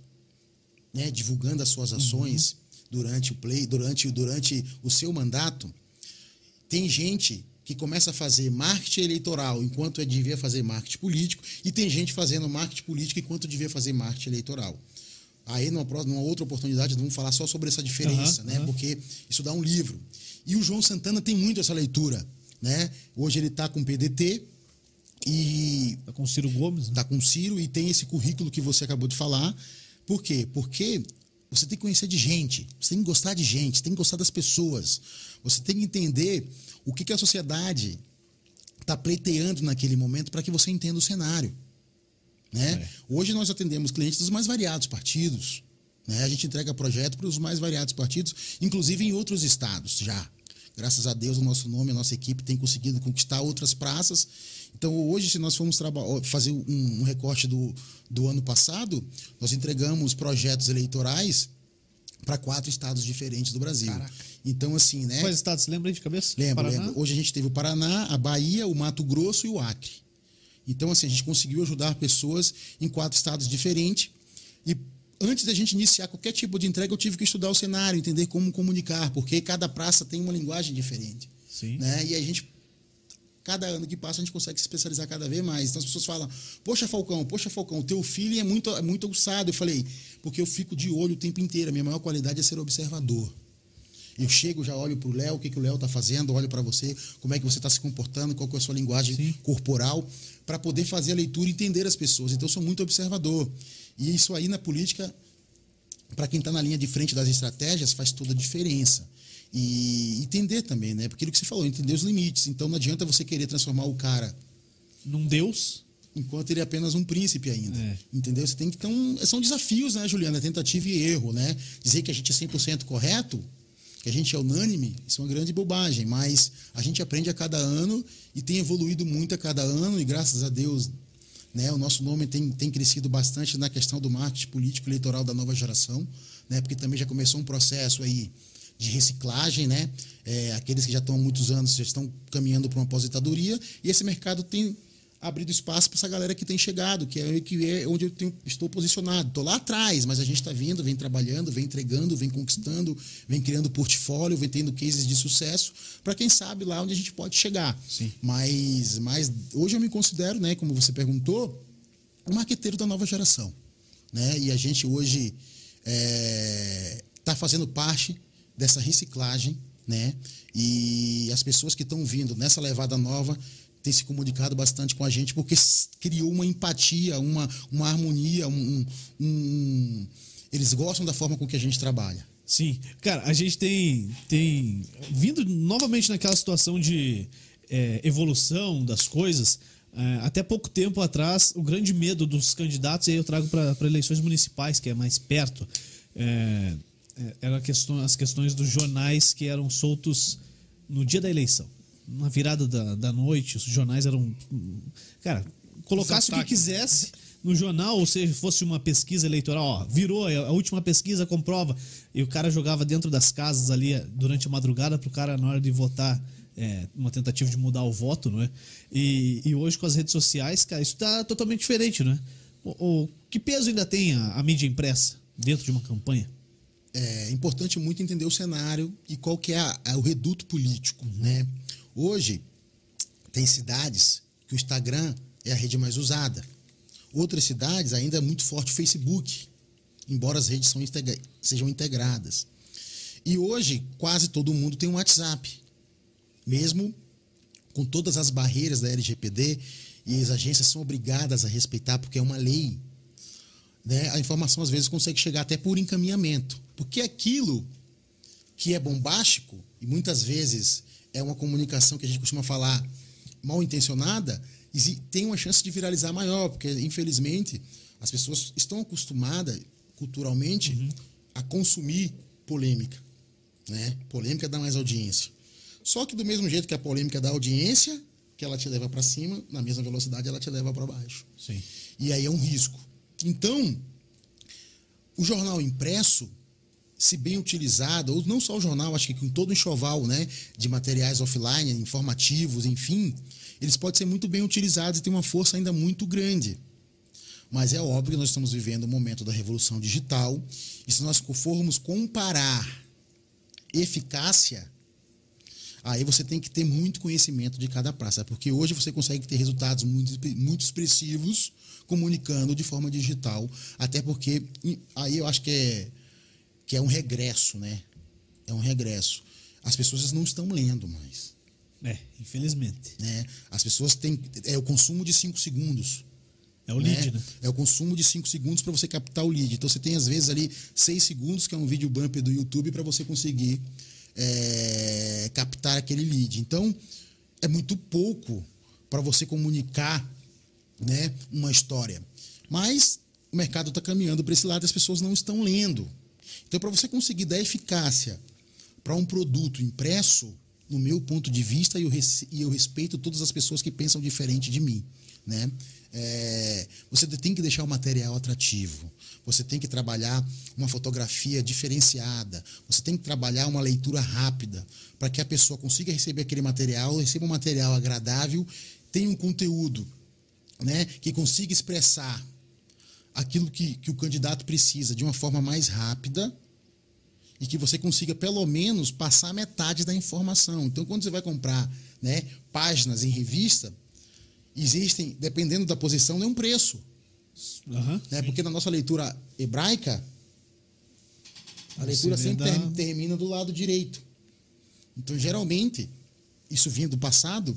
né, divulgando as suas ações uhum. Durante o play, durante, durante o seu mandato, tem gente que começa a fazer marketing eleitoral enquanto devia fazer marketing político, e tem gente fazendo marketing político enquanto devia fazer marketing eleitoral. Aí, numa, numa outra oportunidade, vamos falar só sobre essa diferença, uhum, né? Uhum. Porque isso dá um livro. E o João Santana tem muito essa leitura, né? Hoje ele está com PDT, e tá com o Ciro Gomes? Né? Tá com o Ciro e tem esse currículo que você acabou de falar. Por quê? Porque você tem que conhecer de gente, você tem que gostar de gente, você tem que gostar das pessoas. Você tem que entender o que, que a sociedade está pleiteando naquele momento para que você entenda o cenário. Né? É. Hoje nós atendemos clientes dos mais variados partidos. Né? A gente entrega projeto para os mais variados partidos, inclusive em outros estados já. Graças a Deus, o nosso nome, a nossa equipe tem conseguido conquistar outras praças então, hoje, se nós formos fazer um, um recorte do, do ano passado, nós entregamos projetos eleitorais para quatro estados diferentes do Brasil. Caraca. Então, assim, né? Quais estados? Lembra de cabeça? Lembro, lembro. Hoje a gente teve o Paraná, a Bahia, o Mato Grosso e o Acre. Então, assim, a gente conseguiu ajudar pessoas em quatro estados diferentes. E antes da gente iniciar qualquer tipo de entrega, eu tive que estudar o cenário, entender como comunicar, porque cada praça tem uma linguagem diferente. Sim. Né? E a gente cada ano que passa a gente consegue se especializar cada vez mais. Então as pessoas falam: Poxa, Falcão, poxa, Falcão, teu filho é muito, é muito aguçado. Eu falei: Porque eu fico de olho o tempo inteiro. A minha maior qualidade é ser observador. Eu chego, já olho para o Léo, o que, que o Léo está fazendo, olho para você, como é que você está se comportando, qual é a sua linguagem Sim. corporal, para poder fazer a leitura e entender as pessoas. Então, eu sou muito observador. E isso aí na política, para quem está na linha de frente das estratégias, faz toda a diferença. E entender também, né? Porque aquilo que você falou, entender os limites. Então não adianta você querer transformar o cara num deus enquanto ele é apenas um príncipe ainda. É. Entendeu? Você tem que então são desafios, né, Juliana, tentativa e erro, né? Dizer que a gente é 100% correto, que a gente é unânime, isso é uma grande bobagem, mas a gente aprende a cada ano e tem evoluído muito a cada ano e graças a Deus, né, o nosso nome tem, tem crescido bastante na questão do marketing político eleitoral da nova geração, né? Porque também já começou um processo aí de reciclagem, né? É, aqueles que já estão há muitos anos já estão caminhando para uma aposentadoria e esse mercado tem abrido espaço para essa galera que tem chegado, que é, que é onde eu tenho, estou posicionado. Estou lá atrás, mas a gente está vindo, vem trabalhando, vem entregando, vem conquistando, vem criando portfólio, vem tendo cases de sucesso, para quem sabe lá onde a gente pode chegar. Sim. Mas, mas hoje eu me considero, né, como você perguntou, um marqueteiro da nova geração. Né? E a gente hoje está é, tá fazendo parte dessa reciclagem, né? E as pessoas que estão vindo nessa levada nova têm se comunicado bastante com a gente porque criou uma empatia, uma, uma harmonia, um, um, eles gostam da forma com que a gente trabalha. Sim, cara, a gente tem, tem vindo novamente naquela situação de é, evolução das coisas. É, até pouco tempo atrás, o grande medo dos candidatos, e aí eu trago para eleições municipais, que é mais perto, é, é, eram questão, as questões dos jornais que eram soltos no dia da eleição. Na virada da, da noite, os jornais eram. Cara, colocasse o que quisesse no jornal, ou seja, fosse uma pesquisa eleitoral, ó, virou, a última pesquisa comprova, e o cara jogava dentro das casas ali eh, durante a madrugada para o cara, na hora de votar, é, uma tentativa de mudar o voto, não é? E, e hoje com as redes sociais, cara, isso está totalmente diferente, não é? O, o, que peso ainda tem a, a mídia impressa dentro de uma campanha? é importante muito entender o cenário e qual que é a, a, o reduto político. Né? Hoje, tem cidades que o Instagram é a rede mais usada. Outras cidades ainda é muito forte o Facebook, embora as redes integra sejam integradas. E hoje, quase todo mundo tem um WhatsApp. Mesmo com todas as barreiras da LGPD, e as agências são obrigadas a respeitar, porque é uma lei né, a informação às vezes consegue chegar até por encaminhamento. Porque aquilo que é bombástico, e muitas vezes é uma comunicação que a gente costuma falar mal intencionada, tem uma chance de viralizar maior, porque infelizmente as pessoas estão acostumadas culturalmente uhum. a consumir polêmica. Né? Polêmica dá mais audiência. Só que do mesmo jeito que a polêmica dá audiência, que ela te leva para cima, na mesma velocidade ela te leva para baixo. Sim. E aí é um risco. Então, o jornal impresso, se bem utilizado, ou não só o jornal, acho que com todo o enxoval né, de materiais offline, informativos, enfim, eles podem ser muito bem utilizados e têm uma força ainda muito grande. Mas é óbvio que nós estamos vivendo o momento da revolução digital, e se nós formos comparar eficácia, aí você tem que ter muito conhecimento de cada praça, porque hoje você consegue ter resultados muito, muito expressivos comunicando de forma digital, até porque aí eu acho que é, que é um regresso, né? É um regresso. As pessoas não estão lendo mais. É, infelizmente. Né? As pessoas têm. É o consumo de 5 segundos. É o lead, né? É o consumo de 5 segundos para você captar o lead. Então você tem, às vezes, ali 6 segundos, que é um vídeo bumper do YouTube, para você conseguir é, captar aquele lead. Então, é muito pouco para você comunicar né, uma história. Mas o mercado está caminhando para esse lado, as pessoas não estão lendo. Então, para você conseguir dar eficácia para um produto impresso, no meu ponto de vista, e eu, e eu respeito todas as pessoas que pensam diferente de mim. Né? É, você tem que deixar o material atrativo, você tem que trabalhar uma fotografia diferenciada, você tem que trabalhar uma leitura rápida para que a pessoa consiga receber aquele material, receba um material agradável, tenha um conteúdo né, que consiga expressar aquilo que, que o candidato precisa de uma forma mais rápida e que você consiga pelo menos passar metade da informação. Então, quando você vai comprar né, páginas em revista, existem, dependendo da posição, é um preço. Uhum, né? Porque na nossa leitura hebraica, a leitura sempre termina do lado direito. Então, geralmente, isso vinha do passado,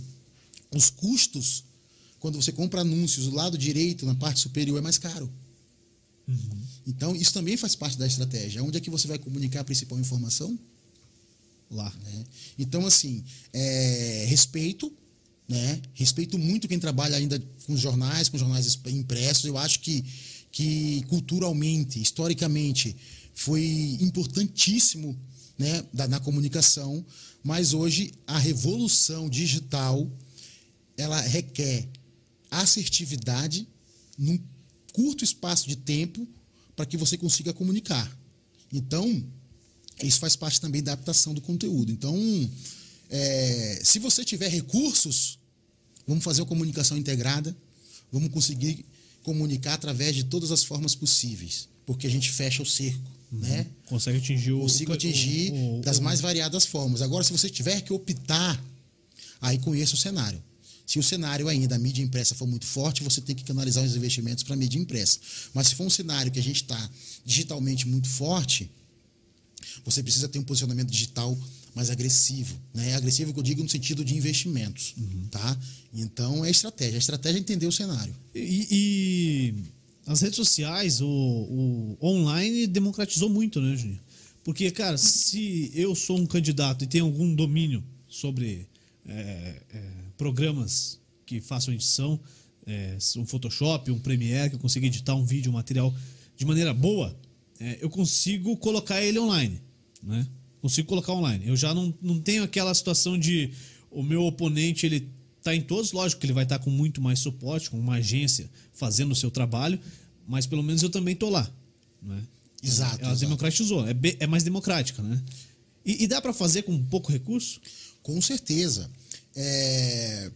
os custos, quando você compra anúncios do lado direito, na parte superior, é mais caro. Então, isso também faz parte da estratégia. Onde é que você vai comunicar a principal informação? Lá. Né? Então, assim, é, respeito, né? Respeito muito quem trabalha ainda com jornais, com jornais impressos. Eu acho que, que culturalmente, historicamente, foi importantíssimo né, da, na comunicação, mas hoje a revolução digital ela requer assertividade num curto espaço de tempo para que você consiga comunicar. Então, isso faz parte também da adaptação do conteúdo. Então, é, se você tiver recursos, Vamos fazer uma comunicação integrada, vamos conseguir comunicar através de todas as formas possíveis, porque a gente fecha o cerco, uhum. né? Consegue atingir o Consigo atingir o, o, das mais variadas formas. Agora, se você tiver que optar, aí conheça o cenário. Se o cenário ainda, a mídia impressa for muito forte, você tem que canalizar os investimentos para a mídia impressa. Mas se for um cenário que a gente está digitalmente muito forte, você precisa ter um posicionamento digital mais agressivo. Né? Agressivo que eu digo no sentido de investimentos. Uhum. Tá? Então é estratégia. A estratégia é entender o cenário. E, e as redes sociais, o, o, online democratizou muito, né, Juninho? Porque, cara, se eu sou um candidato e tenho algum domínio sobre é, é, programas que façam edição, é, um Photoshop, um Premiere, que eu consiga editar um vídeo, um material de maneira boa, é, eu consigo colocar ele online, né? Consigo colocar online. Eu já não, não tenho aquela situação de o meu oponente ele tá em todos, lógico que ele vai estar tá com muito mais suporte, com uma agência fazendo o seu trabalho, mas pelo menos eu também tô lá, né? Exato. Ela exato. democratizou, é, é mais democrática, né? E, e dá para fazer com pouco recurso? Com certeza. É...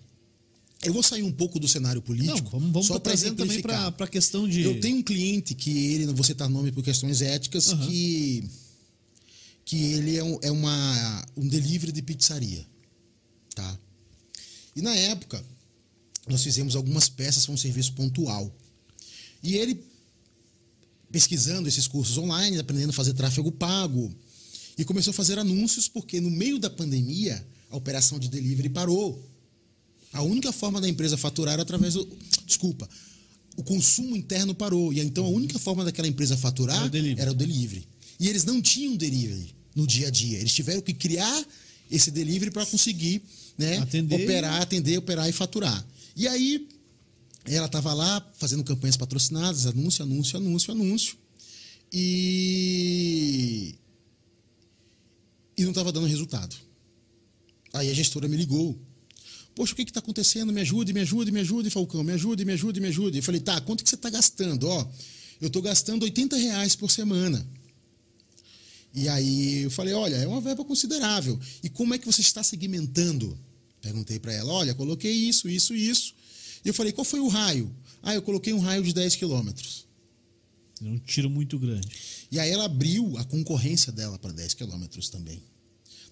Eu vou sair um pouco do cenário político. Não, vamos, vamos só trazendo também para a questão de. Eu tenho um cliente que ele, não vou citar nome por questões éticas, uhum. que que ele é, um, é uma, um delivery de pizzaria. Tá? E na época, nós fizemos algumas peças para um serviço pontual. E ele, pesquisando esses cursos online, aprendendo a fazer tráfego pago, e começou a fazer anúncios, porque no meio da pandemia, a operação de delivery parou. A única forma da empresa faturar era através do. Desculpa. O consumo interno parou. E então a única forma daquela empresa faturar era o delivery. Era o delivery. E eles não tinham delivery no dia a dia. Eles tiveram que criar esse delivery para conseguir né, atender. operar, atender, operar e faturar. E aí ela estava lá fazendo campanhas patrocinadas, anúncio, anúncio, anúncio, anúncio. E, e não estava dando resultado. Aí a gestora me ligou. Poxa, o que está acontecendo? Me ajude, me ajude, me ajude, Falcão, me ajude, me ajude, me ajude. Eu falei, tá, quanto que você está gastando? Ó, eu estou gastando 80 reais por semana. E aí eu falei, olha, é uma verba considerável. E como é que você está segmentando? Perguntei para ela, olha, coloquei isso, isso, isso. E eu falei, qual foi o raio? Ah, eu coloquei um raio de 10 quilômetros. É um tiro muito grande. E aí ela abriu a concorrência dela para 10 quilômetros também.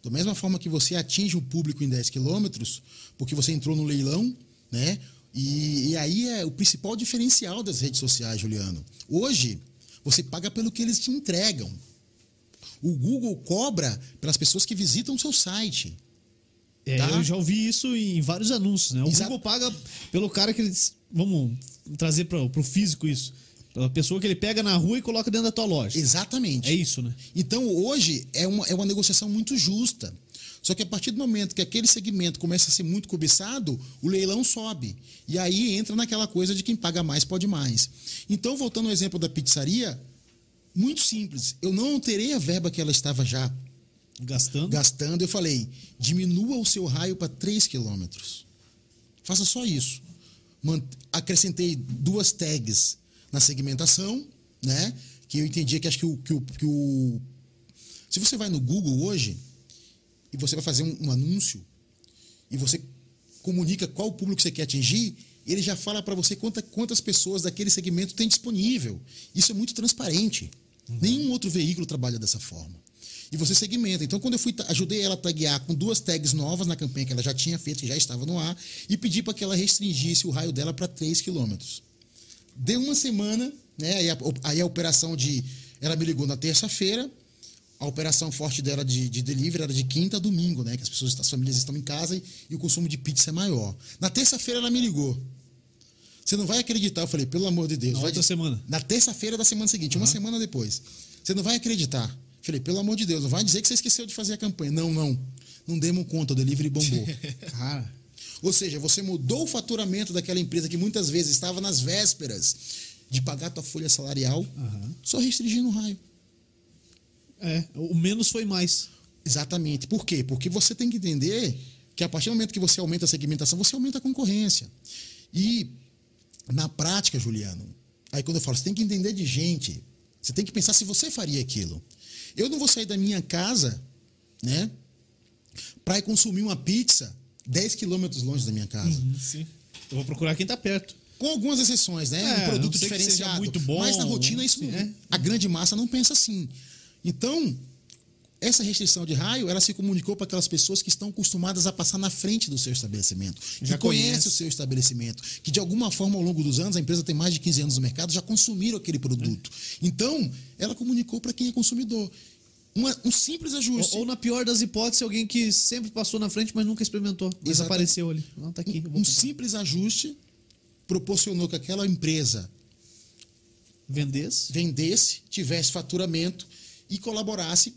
Da mesma forma que você atinge o público em 10 quilômetros, porque você entrou no leilão, né? E, e, aí é o principal diferencial das redes sociais, Juliano. Hoje, você paga pelo que eles te entregam. O Google cobra pelas pessoas que visitam o seu site. É, Tá. Eu já ouvi isso em vários anúncios, né? O. Google paga pelo cara que eles. Vamos trazer para o físico isso. Pela pessoa que ele pega na rua e coloca dentro da tua loja. Exatamente. É isso, né? Então, hoje é uma, é uma negociação muito justa. Só que a partir do momento que aquele segmento começa a ser muito cobiçado, o leilão sobe. E aí entra naquela coisa de quem paga mais pode mais. Então, voltando ao exemplo da pizzaria, muito simples. Eu não terei a verba que ela estava já Gastando. gastando. Eu falei, diminua o seu raio para 3 quilômetros. Faça só isso. Acrescentei duas tags na segmentação, né? Que eu entendia que acho que o, que o, que o- Se você vai no Google hoje e você vai fazer um, um anúncio e você comunica qual público você quer atingir, ele já fala para você quanta, quantas pessoas daquele segmento tem disponível. Isso é muito transparente. Nenhum outro veículo trabalha dessa forma. E você segmenta. Então, quando eu fui, ajudei ela a taguear com duas tags novas na campanha que ela já tinha feito, que já estava no ar, e pedi para que ela restringisse o raio dela para 3 quilômetros. Deu uma semana, né? Aí a, aí a operação de. Ela me ligou na terça-feira. A operação forte dela de, de delivery era de quinta a domingo, né? Que as pessoas, as famílias estão em casa e, e o consumo de pizza é maior. Na terça-feira ela me ligou. Você não vai acreditar. Eu falei, pelo amor de Deus. Na outra de- semana. Na terça-feira da semana seguinte, uma semana depois. Você não vai acreditar. Falei, pelo amor de Deus, não vai dizer que você esqueceu de fazer a campanha. Não, não. Não demos conta, o delivery bombou. Cara, Ou seja, você mudou o faturamento daquela empresa que muitas vezes estava nas vésperas de pagar a tua folha salarial, Aham. só restringindo o raio. é. O menos foi mais. Exatamente. Por quê? Porque você tem que entender que a partir do momento que você aumenta a segmentação, você aumenta a concorrência. E na prática, Juliano, aí quando eu falo, você tem que entender de gente, você tem que pensar se você faria aquilo. Eu não vou sair da minha casa, né, para ir consumir uma pizza 10 quilômetros longe da minha casa. Sim. Eu vou procurar quem tá perto. Com algumas exceções, né? É, um produto que diferenciado. muito bom, mas na rotina isso sim, não, é. a grande massa não pensa assim. Então, essa restrição de raio, ela se comunicou para aquelas pessoas que estão acostumadas a passar na frente do seu estabelecimento, que Já conhecem conhece. o seu estabelecimento, que de alguma forma ao longo dos anos, a empresa tem mais de 15 anos no mercado, já consumiram aquele produto. Então, ela comunicou para quem é consumidor. Uma- um simples ajuste. Ou, ou na pior das hipóteses, alguém que sempre passou na frente, mas nunca experimentou. Mas Exatamente. apareceu ali. Não, tá aqui. um comprar. simples ajuste proporcionou que aquela empresa Vendesse. vendesse, tivesse faturamento e colaborasse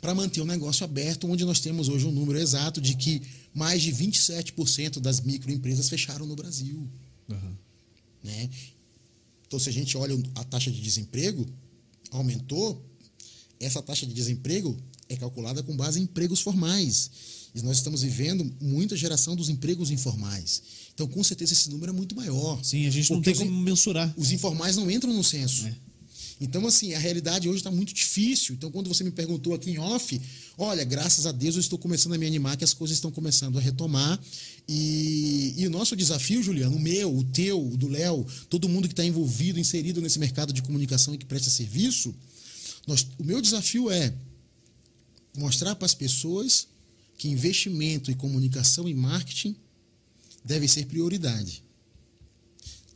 para manter o negócio aberto, onde nós temos hoje um número exato de que mais de 27% das microempresas fecharam no Brasil. Aham. Né? Então, se a gente olha a taxa de desemprego, aumentou, essa taxa de desemprego é calculada com base em empregos formais. E nós estamos vivendo muita geração dos empregos informais. Então, com certeza, esse número é muito maior. Sim, a gente não tem como mensurar. os informais não entram no censo. É. Então, assim, a realidade hoje está muito difícil. Então, quando você me perguntou aqui em off, olha, graças a Deus eu estou começando a me animar que as coisas estão começando a retomar. E, e o nosso desafio, Juliano, o meu, o teu, o do Léo, todo mundo que está envolvido, inserido nesse mercado de comunicação e que presta serviço, nós, o meu desafio é mostrar para as pessoas que investimento em comunicação e marketing deve ser prioridade.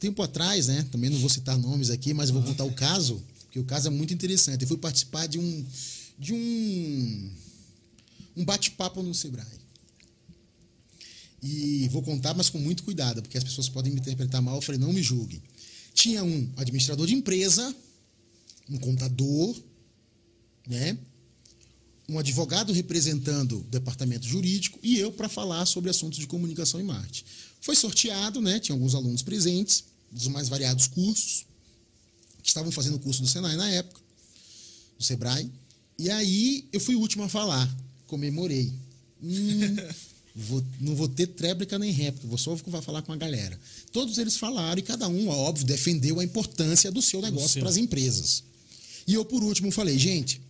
Tempo atrás, né? Também não vou citar nomes aqui, mas vou contar o caso, porque o caso é muito interessante. Eu fui participar de um de um um bate-papo no Sebrae. E vou contar, mas com muito cuidado, porque as pessoas podem me interpretar mal. Eu falei, não me julguem. Tinha um administrador de empresa, um contador, né? um advogado representando o departamento jurídico e eu para falar sobre assuntos de comunicação e marketing. Foi sorteado, né? Tinha alguns alunos presentes, dos mais variados cursos, que estavam fazendo o curso do Senai na época, do Sebrae. E aí eu fui o último a falar, comemorei. Hum, Vou- não vou ter tréplica nem réplica, vou só vou falar com a galera. Todos eles falaram e cada um, óbvio, defendeu a importância do seu negócio para as empresas. E eu, por último, falei, gente,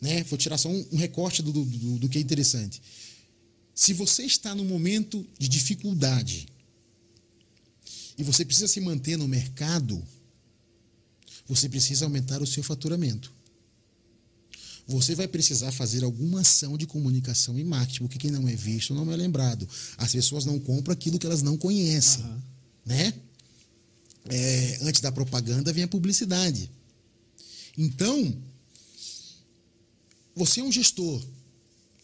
né, vou tirar só um, um recorte do, do- do- que é interessante. Se você está num momento de dificuldade e você precisa se manter no mercado, você precisa aumentar o seu faturamento. Você vai precisar fazer alguma ação de comunicação e marketing, porque quem não é visto não é lembrado. As pessoas não compram aquilo que elas não conhecem, Aham. né? É, antes da propaganda vem a publicidade. Então, você é um gestor.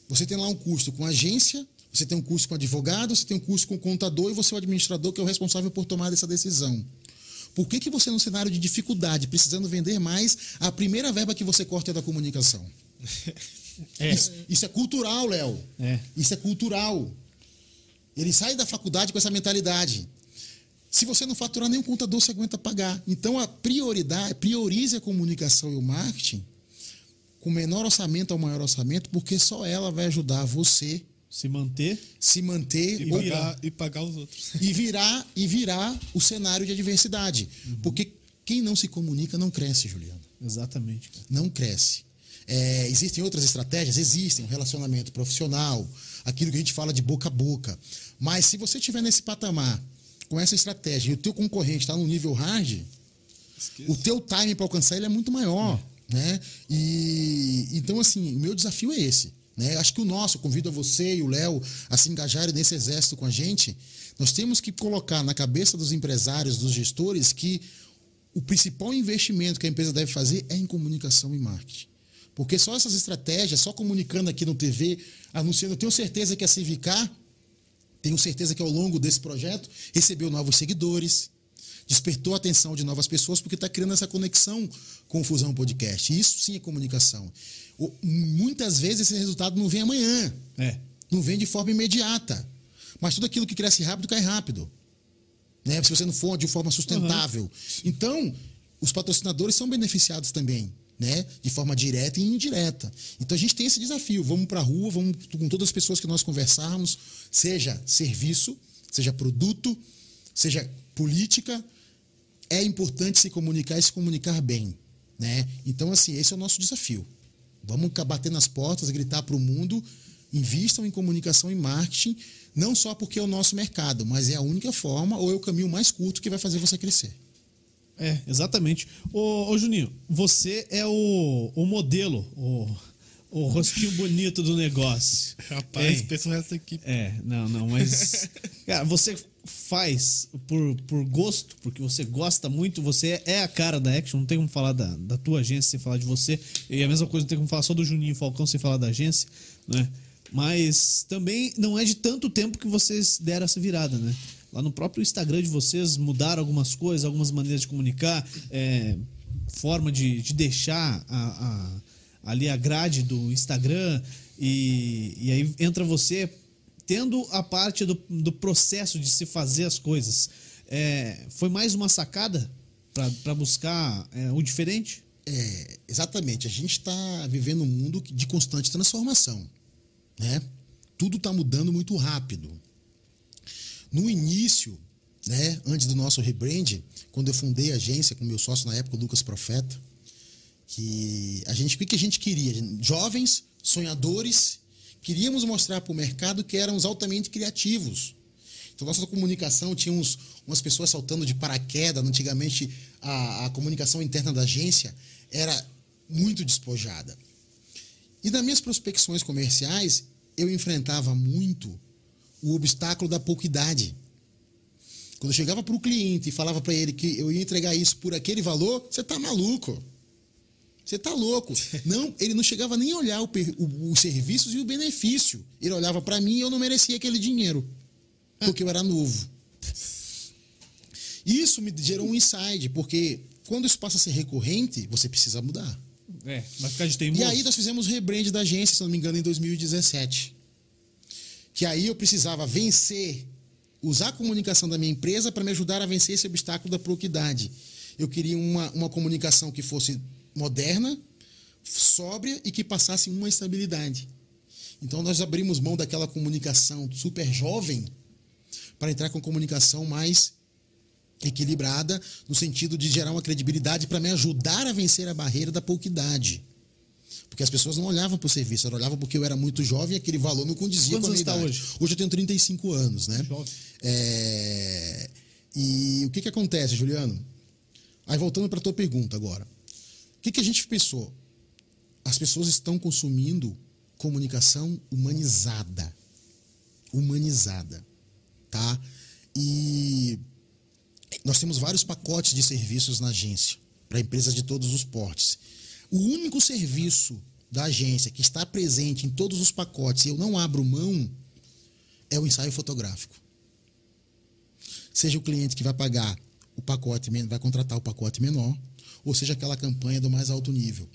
Você tem lá um curso com agência, você tem um curso com advogado, você tem um curso com contador e você é o administrador que é o responsável por tomar essa decisão. Por que, que você, num cenário de dificuldade, precisando vender mais, a primeira verba que você corta é da comunicação? É. Isso, isso é cultural, Léo. É. Isso é cultural. Ele sai da faculdade com essa mentalidade. Se você não faturar nenhum contador, você aguenta pagar. Então a prioridade, priorize a comunicação e o marketing com menor orçamento ao maior orçamento, porque só ela vai ajudar você Se manter. se manter E pagar, e pagar os outros. e virar e virar o cenário de adversidade. Porque quem não se comunica não cresce, Juliano. Exatamente. cara. Não cresce. É, existem outras estratégias? Existem. O relacionamento profissional, aquilo que a gente fala de boca a boca. Mas se você estiver nesse patamar, com essa estratégia, e o teu concorrente está no nível hard, Esqueça. o teu time para alcançar ele é muito maior, né? E então assim, o meu desafio é esse, né? Acho que o nosso, convido a você e o Léo a se engajarem nesse exército com a gente. Nós temos que colocar na cabeça dos empresários, dos gestores que o principal investimento que a empresa deve fazer é em comunicação e marketing. Porque só essas estratégias, só comunicando aqui no TV, anunciando, eu tenho certeza que a Civicar, tenho certeza que ao longo desse projeto, recebeu novos seguidores, despertou a atenção de novas pessoas, porque está criando essa conexão com o Fusão Podcast. Isso sim é comunicação. Muitas vezes esse resultado não vem amanhã, É. não vem de forma imediata. Mas tudo aquilo que cresce rápido cai rápido. Né? Se você não for de forma sustentável. Então, os patrocinadores são beneficiados também, né? De forma direta e indireta. Então a gente tem esse desafio. Vamos para a rua, vamos com todas as pessoas que nós conversarmos, seja serviço, seja produto, seja política, é importante se comunicar e se comunicar bem, né? Então assim, esse é o nosso desafio. Vamos bater nas portas, gritar para o mundo, invistam em comunicação e marketing, não só porque é o nosso mercado, mas é a única forma ou é o caminho mais curto que vai fazer você crescer. É, exatamente. Ô, ô Juninho, você é o, o modelo, o, o rostinho bonito do negócio. Rapaz, Hein? pensa o resto aqui. É, não, não, mas. Cara, você faz por, por gosto, porque você gosta muito, você é a cara da Action, não tem como falar da, da tua agência sem falar de você. E a mesma coisa, não tem como falar só do Juninho Falcão sem falar da agência, né? Mas também não é de tanto tempo que vocês deram essa virada, né? Lá no próprio Instagram de vocês mudaram algumas coisas, algumas maneiras de comunicar, é, forma de, de deixar a, a- ali a grade do Instagram e, e aí entra você tendo a parte do, do processo de se fazer as coisas. É, foi mais uma sacada para buscar é, o diferente? É, exatamente. A gente está vivendo um mundo de constante transformação. Né? Tudo está mudando muito rápido. No início, né, antes do nosso rebrand, quando eu fundei a agência com meu sócio na época, o Lucas Profeta, que a gente, o que que a gente queria? Jovens, sonhadores, queríamos mostrar para o mercado que éramos altamente criativos. Então, nossa comunicação tinha uns, umas pessoas saltando de paraquedas. Antigamente, a, a comunicação interna da agência era muito despojada. E nas minhas prospecções comerciais, eu enfrentava muito o obstáculo da pouca idade. Quando eu chegava para o cliente e falava para ele que eu ia entregar isso por aquele valor, você tá maluco. Você tá louco. Não, ele não chegava nem a olhar o o- os serviços e o benefício. Ele olhava para mim e eu não merecia aquele dinheiro. Porque eu era novo. Isso me gerou um insight, porque quando isso passa a ser recorrente, você precisa mudar. É, vai ficar de teimoso. E aí nós fizemos o rebrand da agência, se não me engano, em 2017. Que aí eu precisava vencer, usar a comunicação da minha empresa para me ajudar a vencer esse obstáculo da proquidade. Eu queria uma, uma comunicação que fosse moderna, sóbria e que passasse uma estabilidade. Então nós abrimos mão daquela comunicação super jovem para entrar com comunicação mais equilibrada, no sentido de gerar uma credibilidade para me ajudar a vencer a barreira da pouca idade. Porque as pessoas não olhavam para o serviço, elas olhavam porque eu era muito jovem e aquele valor não condizia Quantos com a minha está idade. hoje? Hoje eu tenho 35 anos, né? É, E o que, que acontece, Juliano? Aí voltando para a tua pergunta agora. Que, que a gente pensou? As pessoas estão consumindo comunicação humanizada. Humanizada. Tá? E nós temos vários pacotes de serviços na agência, para empresas de todos os portes. O único serviço da agência que está presente em todos os pacotes e eu não abro mão é o ensaio fotográfico. Seja o cliente que vai pagar o pacote, vai contratar o pacote menor, ou seja aquela campanha do mais alto nível.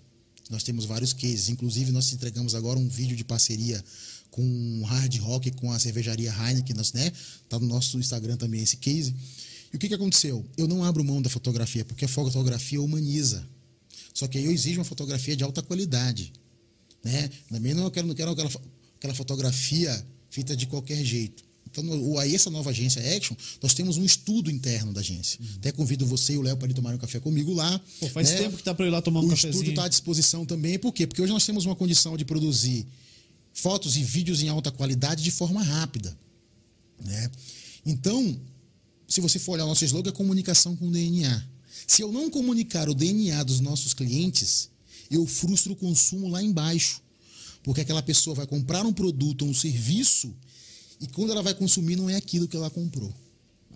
Nós temos vários cases, inclusive nós entregamos agora um vídeo de parceria com Hard Rock, com a cervejaria Heineken, né? Tá no nosso Instagram também esse case. E o que, que aconteceu? Eu não abro mão da fotografia, porque a fotografia humaniza. Só que aí eu exijo uma fotografia de alta qualidade. Né? Também não quero, não quero aquela, aquela fotografia feita de qualquer jeito. Então, aí essa nova agência Action, nós temos um estudo interno da agência. Até convido você e o Léo para ir tomar um café comigo lá. Pô, faz né? tempo que tá para ir lá tomar um o cafezinho. estudo está à disposição também. Por quê? Porque hoje nós temos uma condição de produzir fotos e vídeos em alta qualidade de forma rápida. Né? Então, se você for olhar o nosso slogan, é comunicação com DNA. Se eu não comunicar o DNA dos nossos clientes, eu frustro o consumo lá embaixo. Porque aquela pessoa vai comprar um produto ou um serviço e quando ela vai consumir não é aquilo que ela comprou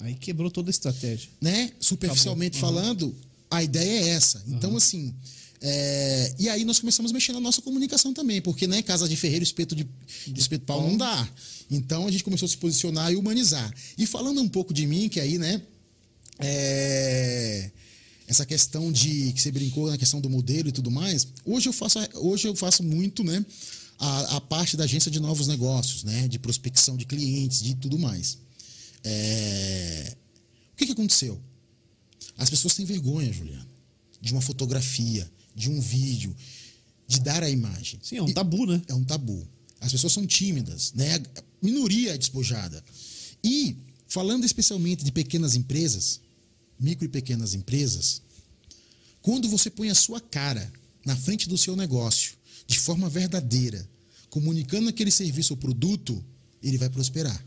Aí quebrou toda a estratégia. né? Superficialmente Acabou. falando, a ideia é essa. Então, assim. é, E aí nós começamos a mexer na nossa comunicação também, porque né, casa de ferreiro, espeto de, de espeto de pau não dá. Então a gente começou a se posicionar e humanizar. E falando um pouco de mim, que aí, né? é, Essa questão de que você brincou na questão do modelo e tudo mais, hoje eu faço, hoje eu faço muito, né? A, a parte da agência de novos negócios, né? De prospecção de clientes, de tudo mais. É, O que, que aconteceu? As pessoas têm vergonha, Juliano, de uma fotografia, de um vídeo, de dar a imagem. Sim, é um tabu, né? é um tabu. As pessoas são tímidas, né? A minoria é despojada. E falando especialmente de pequenas empresas, micro e pequenas empresas, quando você põe a sua cara na frente do seu negócio, de forma verdadeira, comunicando aquele serviço ou produto, ele vai prosperar.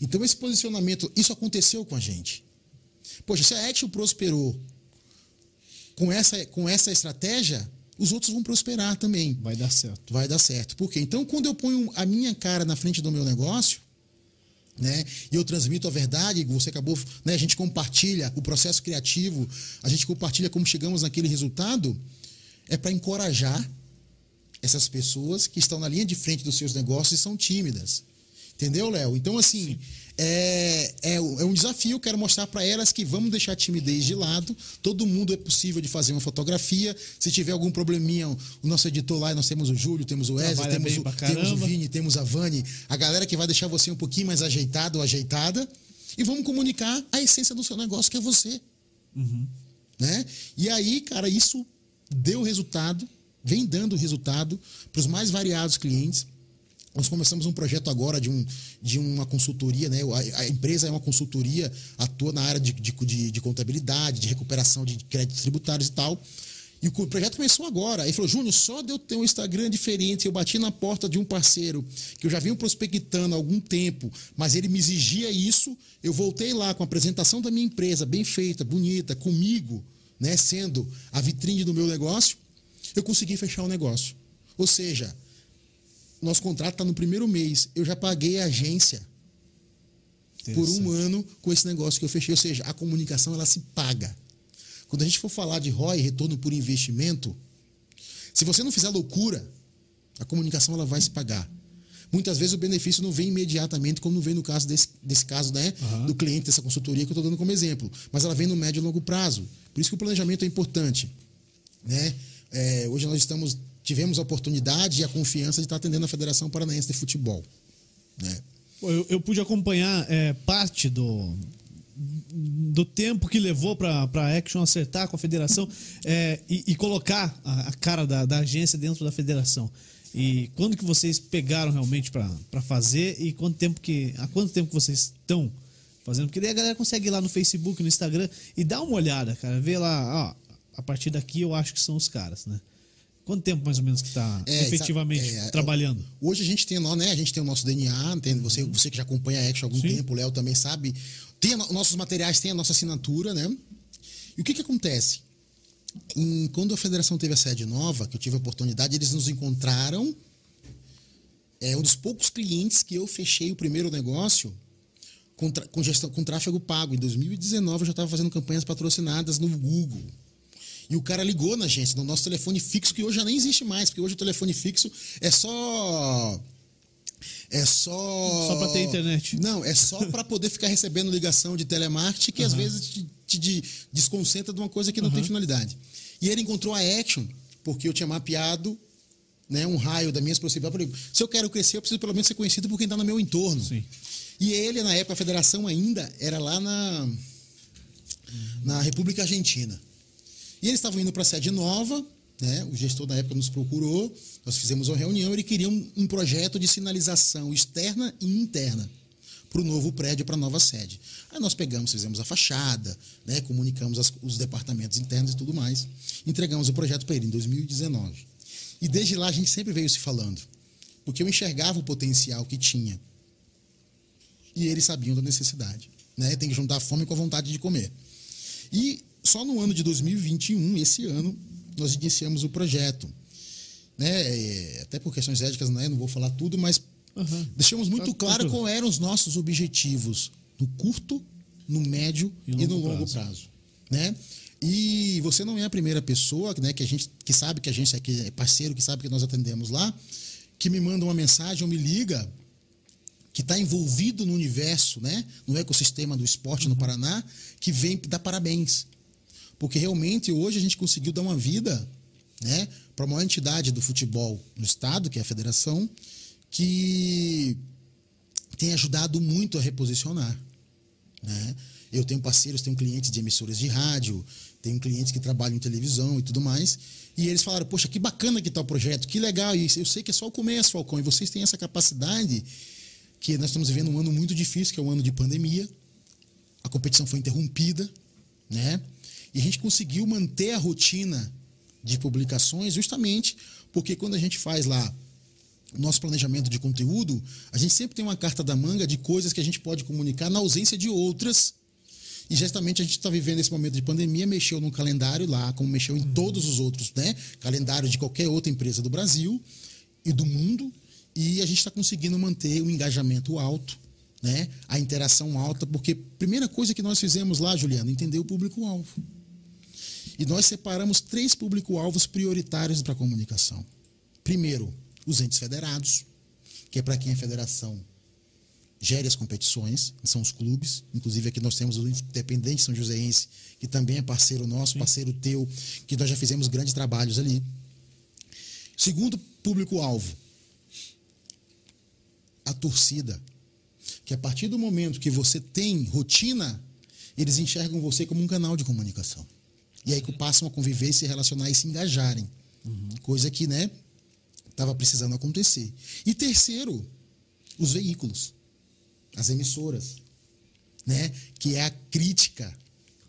Então esse posicionamento, isso aconteceu com a gente. Poxa, se a Action prosperou com essa, com essa estratégia, os outros vão prosperar também Vai dar certo. vai dar certo. Por quê? Então, quando eu ponho a minha cara na frente do meu negócio, né, e eu transmito a verdade, você acabou, né, a gente compartilha o processo criativo, a gente compartilha como chegamos naquele resultado, é para encorajar essas pessoas que estão na linha de frente dos seus negócios e são tímidas. Entendeu, Léo? Então, assim, é, é, é um desafio. Quero mostrar para elas que vamos deixar a timidez de lado. Todo mundo é possível de fazer uma fotografia. Se tiver algum probleminha, o nosso editor lá, nós temos o Júlio, temos o Wesley, temos o, temos o. Vini, temos a Vani. A galera que vai deixar você um pouquinho mais ajeitado ou ajeitada. E vamos comunicar a essência do seu negócio, que é você. Né? E aí, cara, isso deu resultado, vem dando resultado para os mais variados clientes. Nós começamos um projeto agora de, um, de uma consultoria, né? A, a empresa é uma consultoria, atua na área de, de, de- de contabilidade, de recuperação de créditos tributários e tal. E o projeto começou agora. Aí falou, Júnior, só de eu ter um Instagram diferente, eu bati na porta de um parceiro que eu já venho prospectando há algum tempo, mas ele me exigia isso. Eu voltei lá com a apresentação da minha empresa, bem feita, bonita, comigo, né? Sendo a vitrine do meu negócio, eu consegui fechar o negócio. Ou seja, nosso contrato está no primeiro mês. Eu já paguei a agência por um ano com esse negócio que eu fechei. Ou seja, a comunicação ela se paga. Quando a gente for falar de ROI, retorno por investimento, se você não fizer loucura, a comunicação ela vai se pagar. Muitas vezes o benefício não vem imediatamente, como não vem no caso desse, desse caso, né? Aham. Do cliente dessa consultoria que eu estou dando como exemplo. Mas ela vem no médio e longo prazo. Por isso que o planejamento é importante. Né? É, hoje nós estamos, tivemos a oportunidade e a confiança de estar atendendo a Federação Paranaense de Futebol. Né? Eu, eu pude acompanhar é, parte do, do tempo que levou para a Action acertar com a federação é, e, e colocar a, a cara da, da agência dentro da federação. E quando que vocês pegaram realmente para fazer e quanto tempo que há quanto tempo que vocês estão fazendo? Porque daí a galera consegue ir lá no Facebook, no Instagram e dar uma olhada, cara, ver lá, ó, a partir daqui eu acho que são os caras, né? Quanto tempo mais ou menos que está É, efetivamente exa- é, trabalhando? Hoje a gente tem, né, a gente tem o nosso DNA, tem, você, você que já acompanha a Action há algum Sim. tempo, o Léo também sabe. Tem a no- nossos materiais, tem a nossa assinatura, né? E o que que acontece? Em- quando a federação teve a sede nova, que eu tive a oportunidade, eles nos encontraram. É um dos poucos clientes que eu fechei o primeiro negócio com, com gestão, com tráfego pago. Em 2019 eu já estava fazendo campanhas patrocinadas no Google. E o cara ligou na agência, no nosso telefone fixo, que hoje já nem existe mais, porque hoje o telefone fixo é só. É só. Só pra ter internet. Não, é só para poder ficar recebendo ligação de telemarketing que às vezes te, te- te desconcentra de uma coisa que não tem finalidade. E ele encontrou a Action, porque eu tinha mapeado né, um raio das minhas possibilidades. Falei, se eu quero crescer, eu preciso pelo menos ser conhecido por quem está no meu entorno. Sim. E ele, na época, a federação ainda era lá na, na República Argentina. E eles estavam indo para a sede nova, né? o gestor da época nos procurou, nós fizemos uma reunião, ele queria um, um projeto de sinalização externa e interna para o novo prédio, para a nova sede. Aí nós pegamos, fizemos a fachada, né? comunicamos as- os departamentos internos e tudo mais, entregamos o projeto para ele em 2019. E desde lá a gente sempre veio se falando, porque eu enxergava o potencial que tinha e eles sabiam da necessidade. Né? Tem que juntar a fome com a vontade de comer. E só no ano de 2021, esse ano, nós iniciamos o projeto. Né? É, Até por questões éticas, né? não vou falar tudo, mas Aham. deixamos muito Tá claro quais eram os nossos objetivos no curto, no médio E e, no longo prazo. prazo. né? E você não é a primeira pessoa né, que a gente que sabe que a gente é parceiro, que sabe que nós atendemos lá, que me manda uma mensagem ou me liga que está envolvido no universo, né, no ecossistema do esporte no Paraná, que vem dar parabéns. Porque realmente hoje a gente conseguiu dar uma vida né, para a maior entidade do futebol no estado, que é a federação, que tem ajudado muito a reposicionar. Né? Eu tenho parceiros, tenho clientes de emissoras de rádio, tenho clientes que trabalham em televisão e tudo mais. E eles falaram: Poxa, que bacana que está o projeto, que legal. E eu sei que é só o começo, Falcão. E vocês têm essa capacidade, que nós estamos vivendo um ano muito difícil, que é um ano de pandemia. A competição foi interrompida, né? E a gente conseguiu manter a rotina de publicações justamente porque quando a gente faz lá o nosso planejamento de conteúdo, a gente sempre tem uma carta da manga de coisas que a gente pode comunicar na ausência de outras. E justamente a gente está vivendo esse momento de pandemia, mexeu no calendário lá, como mexeu em todos os outros, né? Calendário de qualquer outra empresa do Brasil e do mundo. E a gente está conseguindo manter o engajamento alto, né? A interação alta, porque primeira coisa que nós fizemos lá, Juliano, entender o público-alvo. E nós separamos três público-alvos prioritários para a comunicação. Primeiro, os entes federados, que é para quem a federação gere as competições, são os clubes. Inclusive aqui nós temos o Independente São Joséense, que também é parceiro nosso, parceiro teu, que nós já fizemos grandes trabalhos ali. Segundo público-alvo, a torcida. Que a partir do momento que você tem rotina, eles enxergam você como um canal de comunicação. E aí que passam a conviver, se relacionar e se engajarem. Coisa que, né, estava precisando acontecer. E terceiro, os veículos, as emissoras, né, que é a crítica,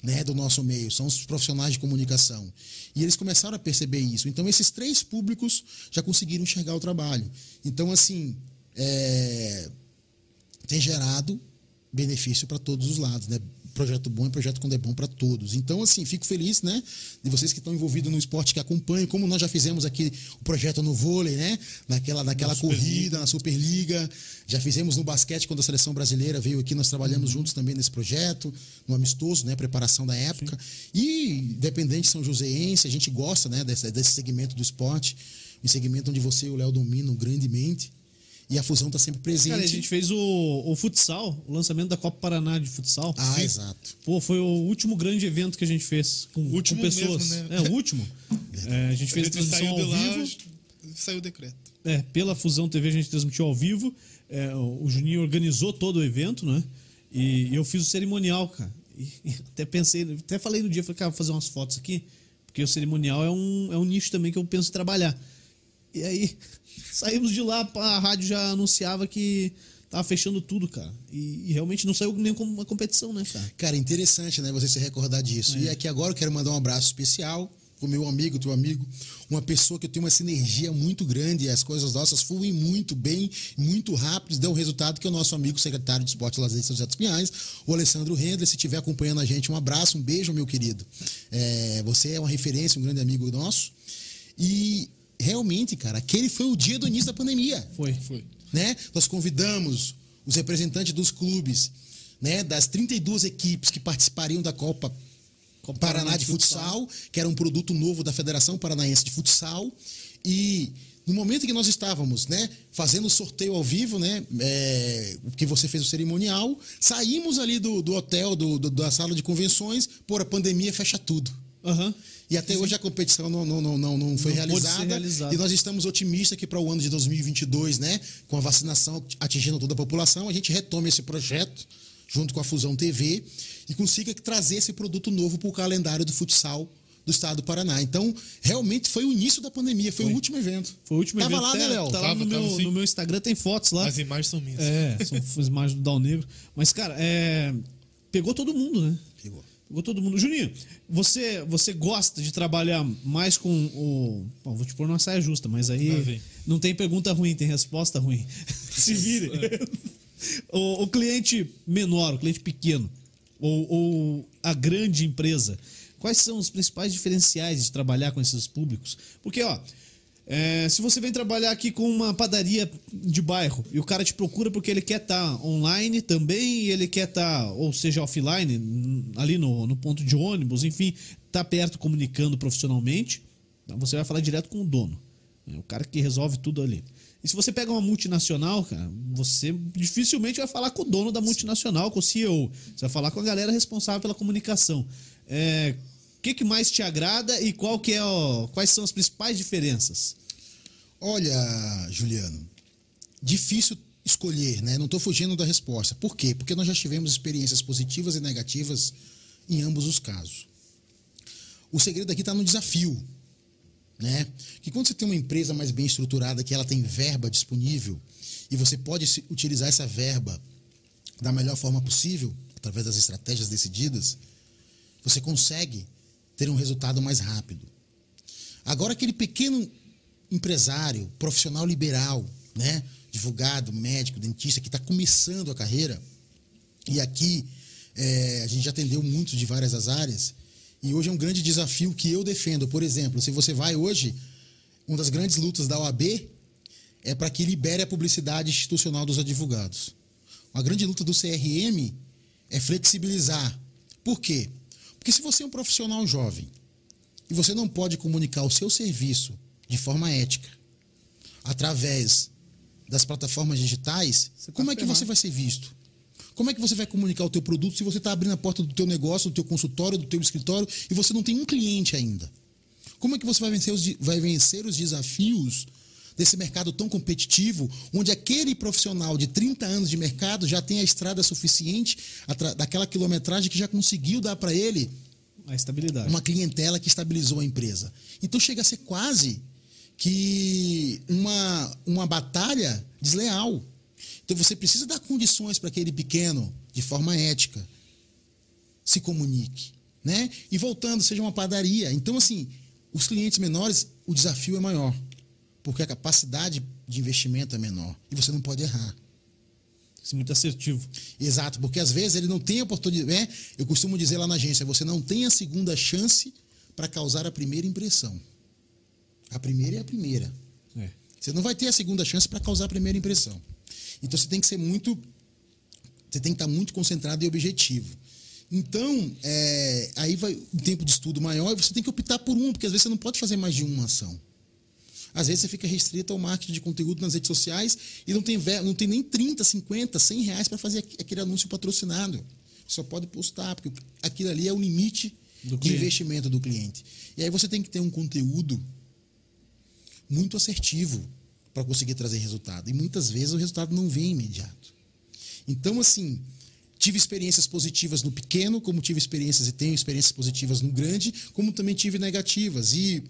né, do nosso meio, são os profissionais de comunicação. E eles começaram a perceber isso. Então esses três públicos já conseguiram enxergar o trabalho. Então assim, é, tem gerado benefício para todos os lados, né? Projeto bom é projeto quando é bom para todos. Então, assim, fico feliz, né? De vocês que estão envolvidos no esporte, que acompanham, como nós já fizemos aqui o projeto no vôlei, né? Naquela, naquela Na corrida, Superliga. na Superliga. Já fizemos no basquete, quando a seleção brasileira veio aqui, nós trabalhamos juntos também nesse projeto, no amistoso, né? Preparação da época. E, independente São Joséense, a gente gosta, né? Desse, desse segmento do esporte, um segmento onde você e o Léo dominam grandemente. E a fusão está sempre presente. Cara, a gente fez o, o futsal, o lançamento da Copa Paraná de futsal. Ah, Sim. exato. Pô, foi o último grande evento que a gente fez com, com último pessoas. mesmo, né? É, o último. É, a gente A fez a gente transmissão saiu de ao lá, vivo. saiu o decreto. É, pela Fusão TV a gente transmitiu ao vivo. É, o o Juninho organizou todo o evento, né? E eu fiz o cerimonial, cara. E, e até pensei, até falei no dia, falei, cara, vou fazer umas fotos aqui, porque o cerimonial é um, é um nicho também que eu penso em trabalhar. E aí saímos de lá, a rádio já anunciava que tava fechando tudo, cara. E, e realmente não saiu nem como uma competição, né, cara? Cara, interessante, né? Você se recordar disso. E aqui agora eu quero mandar um abraço especial pro meu amigo, teu amigo, uma pessoa que eu tenho uma sinergia muito grande, as coisas nossas fluem muito bem, muito rápido, deu um resultado que é o nosso amigo secretário de Esporte e Lazer de São José dos Pinhais, o Alessandro Rendler, se estiver acompanhando a gente, um abraço, um beijo, meu querido. É, você é uma referência, um grande amigo nosso. E realmente, cara, aquele foi o dia do início da pandemia. Foi. Foi. né? Nós convidamos os representantes dos clubes, né, das 32 equipes que participariam da Copa Copa Paraná de futsal, que era um produto novo da Federação Paranaense de Futsal. E no momento em que nós estávamos, né, fazendo o sorteio ao vivo, né, é, que você fez o cerimonial, saímos ali do, do hotel, do, do- da sala de convenções, por a pandemia fecha tudo. Aham. E até hoje a competição não, não, não, não, não foi Não realizada. E nós estamos otimistas que para o ano de 2022, né, com a vacinação atingindo toda a população, a gente retome esse projeto junto com a Fusão TV e consiga trazer esse produto novo para o calendário do futsal do estado do Paraná. Então, realmente foi o início da pandemia, foi, o último evento. Foi o último Tava evento. lá, né, Léo? Tá lá Tava, no, tava meu, sim. no meu Instagram, tem fotos lá. As imagens são minhas. É, são as imagens do Dal Negro. Mas, cara, é, pegou todo mundo, né? Pegou. Pegou todo mundo. Juninho, você, você gosta de trabalhar mais com o. Bom, vou te pôr numa saia justa, mas aí vem. não tem pergunta ruim, tem resposta ruim. Se vire. o, o cliente menor, o cliente pequeno, ou, ou a grande empresa, quais são os principais diferenciais de trabalhar com esses públicos? Porque, ó. É, se você vem trabalhar aqui com uma padaria de bairro e o cara te procura porque ele quer estar online também e ele quer estar, ou seja, offline, ali no, no ponto de ônibus, enfim, tá perto comunicando profissionalmente, tá? você vai falar direto com o dono, né? o cara que resolve tudo ali. E se você pega uma multinacional, cara, você dificilmente vai falar com o dono da multinacional, com o CEO. Você vai falar com a galera responsável pela comunicação. É, que, que mais te agrada e qual que é o- quais são as principais diferenças? Olha, Juliano, difícil escolher, né? Não estou fugindo da resposta. Por quê? Porque nós já tivemos experiências positivas e negativas em ambos os casos. O segredo aqui está no desafio, né? Que quando você tem uma empresa mais bem estruturada, que ela tem verba disponível e você pode utilizar essa verba da melhor forma possível, através das estratégias decididas, você consegue ter um resultado mais rápido. Agora, aquele pequeno empresário, profissional liberal, né? advogado, médico, dentista, que está começando a carreira, e aqui é, a gente já atendeu muito de várias as áreas, e hoje é um grande desafio que eu defendo. Por exemplo, se você vai hoje, uma das grandes lutas da OAB é para que libere a publicidade institucional dos advogados. Uma grande luta do CRM é flexibilizar. Por quê? Porque se você é um profissional jovem e você não pode comunicar o seu serviço de forma ética através das plataformas digitais, Você tá como é que ferrado. você vai ser visto? Como é que você vai comunicar o teu produto se você está abrindo a porta do teu negócio, do teu consultório, do teu escritório e você não tem um cliente ainda? Como é que você vai vencer os, vai vencer os desafios desse mercado tão competitivo, onde aquele profissional de 30 anos de mercado já tem a estrada suficiente daquela quilometragem que já conseguiu dar para ele A estabilidade. uma clientela que estabilizou a empresa. Então chega a ser quase que uma, uma batalha desleal. Então você precisa dar condições para aquele pequeno, de forma ética, se comunique. Né? E voltando, seja uma padaria. Então, assim, os clientes menores, o desafio é maior. Porque a capacidade de investimento é menor. E você não pode errar. Isso é muito assertivo. Exato, porque às vezes ele não tem oportunidade. né? Eu costumo dizer lá na agência: você não tem a segunda chance para causar a primeira impressão. A primeira é a primeira. É. Você não vai ter a segunda chance para causar a primeira impressão. Então você tem que ser muito. Você tem que estar muito concentrado e objetivo. Então, é, aí vai um tempo de estudo maior e você tem que optar por um, porque às vezes você não pode fazer mais de uma ação. Às vezes você fica restrito ao marketing de conteúdo nas redes sociais e não tem, não tem nem 30, 50, 100 reais para fazer aqu- aquele anúncio patrocinado. Só pode postar, porque aquilo ali é o limite Do de cliente. investimento do cliente. E aí você tem que ter um conteúdo muito assertivo para conseguir trazer resultado. E muitas vezes o resultado não vem imediato. Então, assim, tive experiências positivas no pequeno, como tive experiências e tenho experiências positivas no grande, como também tive negativas. E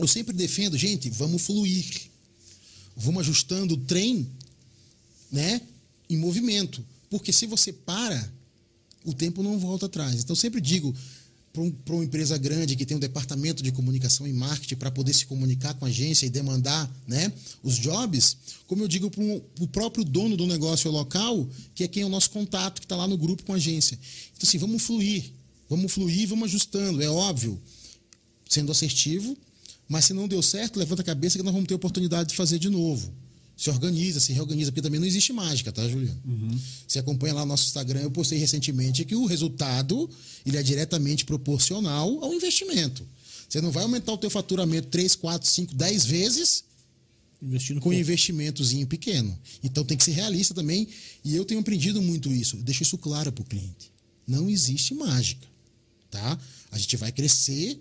eu sempre defendo, gente, vamos fluir. Vamos ajustando o trem, né, em movimento. Porque se você para, o tempo não volta atrás. Então, eu sempre digo para um, uma empresa grande que tem um departamento de comunicação e marketing para poder se comunicar com a agência e demandar né, os jobs, como eu digo para o próprio dono do negócio local, que é quem é o nosso contato, que está lá no grupo com a agência. Então, assim, vamos fluir, vamos fluir, vamos ajustando, é óbvio, sendo assertivo, mas se não deu certo, levanta a cabeça que nós vamos ter oportunidade de fazer de novo se organiza, se reorganiza, porque também não existe mágica, tá, Juliano? Uhum. Você acompanha lá no nosso Instagram, eu postei recentemente que o resultado ele é diretamente proporcional ao investimento. Você não vai aumentar o teu faturamento 3, 4, 5, 10 vezes Investindo com um investimentozinho pequeno. Então tem que ser realista também. E eu tenho aprendido muito isso. Eu deixo isso claro para o cliente. Não existe mágica. Tá? A gente vai crescer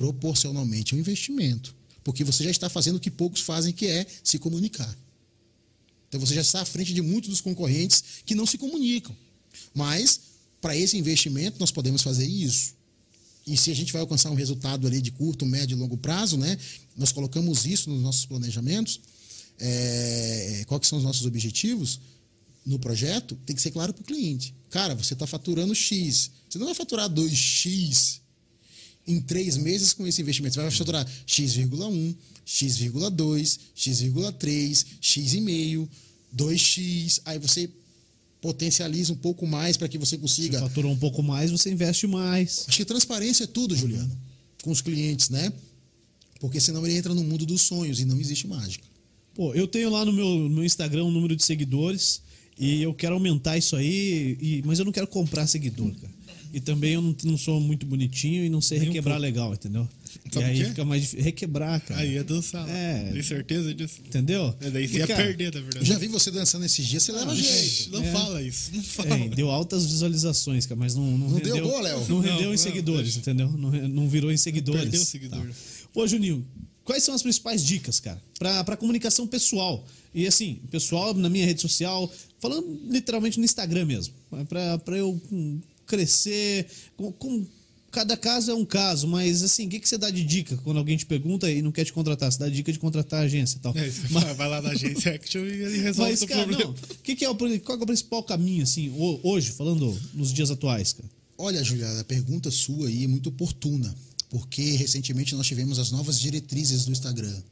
proporcionalmente ao investimento. Porque você já está fazendo o que poucos fazem, que é se comunicar. Então você já está à frente de muitos dos concorrentes que não se comunicam. Mas, para esse investimento, nós podemos fazer isso. E se a gente vai alcançar um resultado ali de curto, médio e longo prazo, né? Nós colocamos isso nos nossos planejamentos. É, quais são os nossos objetivos no projeto? Tem que ser claro para o cliente. Cara, você está faturando X. Você não vai faturar 2X em três meses com esse investimento. Você vai faturar X,1, X,2, X,3, X,5, 2X. Aí você potencializa um pouco mais para que você consiga. Você faturou um pouco mais, você investe mais. Acho que transparência é tudo, Juliano, com os clientes, né? Porque senão ele entra no mundo dos sonhos e não existe mágica. Pô, eu tenho lá no meu, no meu Instagram um número de seguidores e eu quero aumentar isso aí, e, mas eu não quero comprar seguidor, cara. E também eu não, não sou muito bonitinho e não sei requebrar um legal, entendeu? Sabe e aí fica mais difícil. Requebrar, cara. Aí é dançar. É. Tem certeza disso? Entendeu? É daí você ia cara, perder, na verdade. Já vi você dançando esses dias, você leva ah, jeito. Não é. fala isso. Não fala. É, deu altas visualizações, cara, mas não, não, não rendeu. Deu boa, Léo. Não rendeu não, em seguidores, entendeu? Não, não virou em seguidores. Perdeu seguidor. Tá. Pô, Juninho, quais são as principais dicas, cara, pra, pra comunicação pessoal? E assim, pessoal na minha rede social, falando literalmente no Instagram mesmo. Pra, pra eu crescer. Com, com, cada caso é um caso, mas assim, o que, que você dá de dica quando alguém te pergunta e não quer te contratar? Você dá dica de contratar a agência e tal. É, mas, vai lá na agência Action e ele resolve mas, o cara, problema. Não, que que é o, qual é o principal caminho, assim, hoje, falando nos dias atuais, cara? Olha, Juliana, a pergunta sua aí é muito oportuna, porque recentemente nós tivemos as novas diretrizes do Instagram,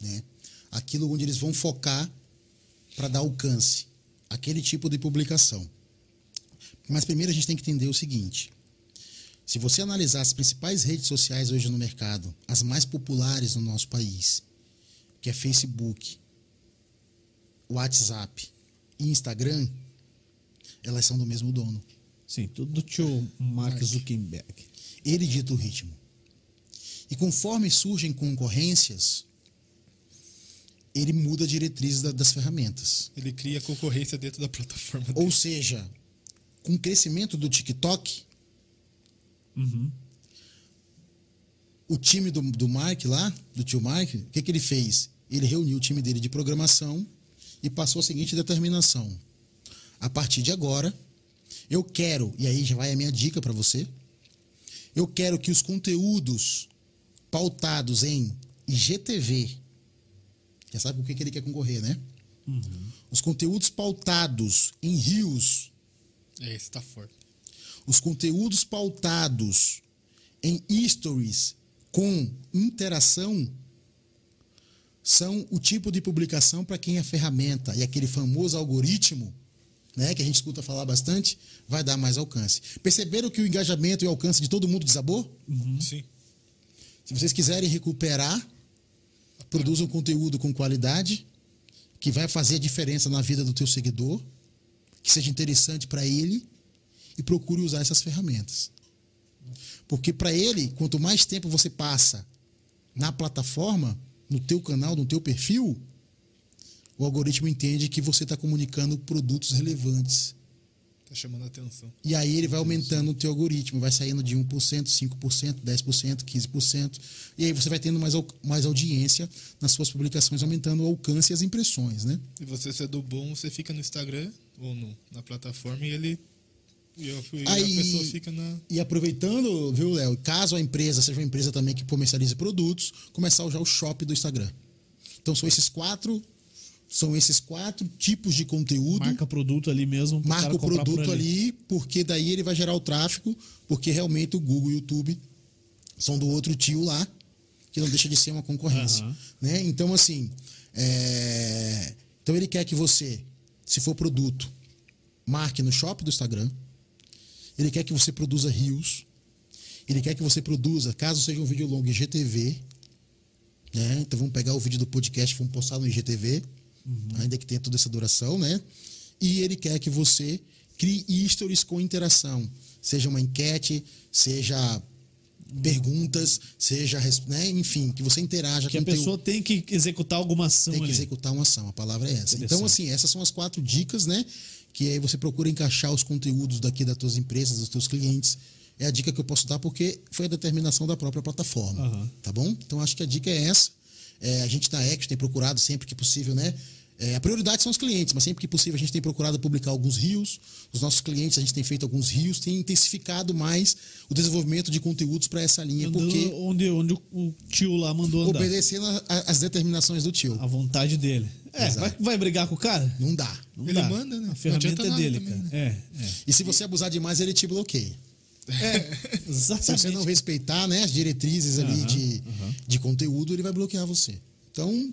né? Aquilo onde eles vão focar para dar alcance, aquele tipo de publicação. Mas primeiro a gente tem que entender o seguinte: se você analisar as principais redes sociais hoje no mercado, as mais populares no nosso país, que é Facebook, WhatsApp e Instagram, elas são do mesmo dono. Sim, tudo do tio Mark Zuckerberg. Ele dita o ritmo. E conforme surgem concorrências, ele muda a diretriz das ferramentas. Ele cria concorrência dentro da plataforma. Ou seja, com o crescimento do TikTok, uhum. o time do, do Mike lá, do tio Mike, o que, que ele fez? Ele reuniu o time dele de programação e passou a seguinte determinação. A partir de agora, eu quero, e aí já vai a minha dica para você, eu quero que os conteúdos pautados em IGTV, já sabe com o que, que ele quer concorrer, né? Uhum. Os conteúdos pautados em rios é, esse tá forte. Os conteúdos pautados em stories com interação são o tipo de publicação para quem é ferramenta e aquele famoso algoritmo, né, que a gente escuta falar bastante, vai dar mais alcance. Perceberam que o engajamento e o alcance de todo mundo desabou? Uhum. Sim. Se vocês quiserem recuperar, produzam conteúdo com qualidade que vai fazer a diferença na vida do teu seguidor que seja interessante para ele e procure usar essas ferramentas. Porque para ele, quanto mais tempo você passa na plataforma, no teu canal, no teu perfil, o algoritmo entende que você está comunicando produtos relevantes. Está chamando a atenção. E aí ele vai aumentando o teu algoritmo, vai saindo de 1%, 5%, 10%, 15%. E aí você vai tendo mais, mais audiência nas suas publicações, aumentando o alcance e as impressões, né? E você sendo bom, você fica no Instagram ou no, na plataforma e ele E, eu- e Aí- a pessoa fica na. E aproveitando, viu, Léo? Caso a empresa seja uma empresa também que comercialize produtos, começar já o shop do Instagram. Então são esses quatro, são esses quatro tipos de conteúdo. Marca produto ali mesmo. marca o comprar por produto ali, porque daí ele vai gerar o tráfego, porque realmente o Google e o YouTube são do outro tio lá, que não deixa de ser uma concorrência. Aham. Né? Então, assim, é, então ele quer que você, se for produto, marque no shop do Instagram, ele quer que você produza rios, ele quer que você produza, caso seja um vídeo longo, IGTV, né? Então vamos pegar o vídeo do podcast, vamos postar no IGTV, ainda que tenha toda essa duração, né? E ele quer que você crie stories com interação, seja uma enquete, seja perguntas, seja, né? enfim, que você interaja Que a com teu- pessoa tem que executar alguma ação tem que ali. executar uma ação, a palavra é essa. Então, assim, essas são as quatro dicas, né? Que aí você procura encaixar os conteúdos daqui das tuas empresas, dos teus clientes. É a dica que eu posso dar porque foi a determinação da própria plataforma. Aham. Tá bom? Então, acho que a dica é essa. É, a gente da Action tem procurado sempre que possível, né? É, a prioridade são os clientes, mas sempre que possível a gente tem procurado publicar alguns rios. Os nossos clientes, a gente tem feito alguns rios, tem intensificado mais o desenvolvimento de conteúdos para essa linha, Andando porque onde, onde o- tio lá mandou andar. obedecendo a- a- as determinações do tio. A vontade dele. É, vai, vai brigar com o cara? Não dá. Não Ele dá. manda, né? A ferramenta é dele, também, cara. É, é. E se você abusar demais, ele te bloqueia. Se Exatamente. você não respeitar né, as diretrizes ali Aham, de, de conteúdo, ele vai bloquear você. Então,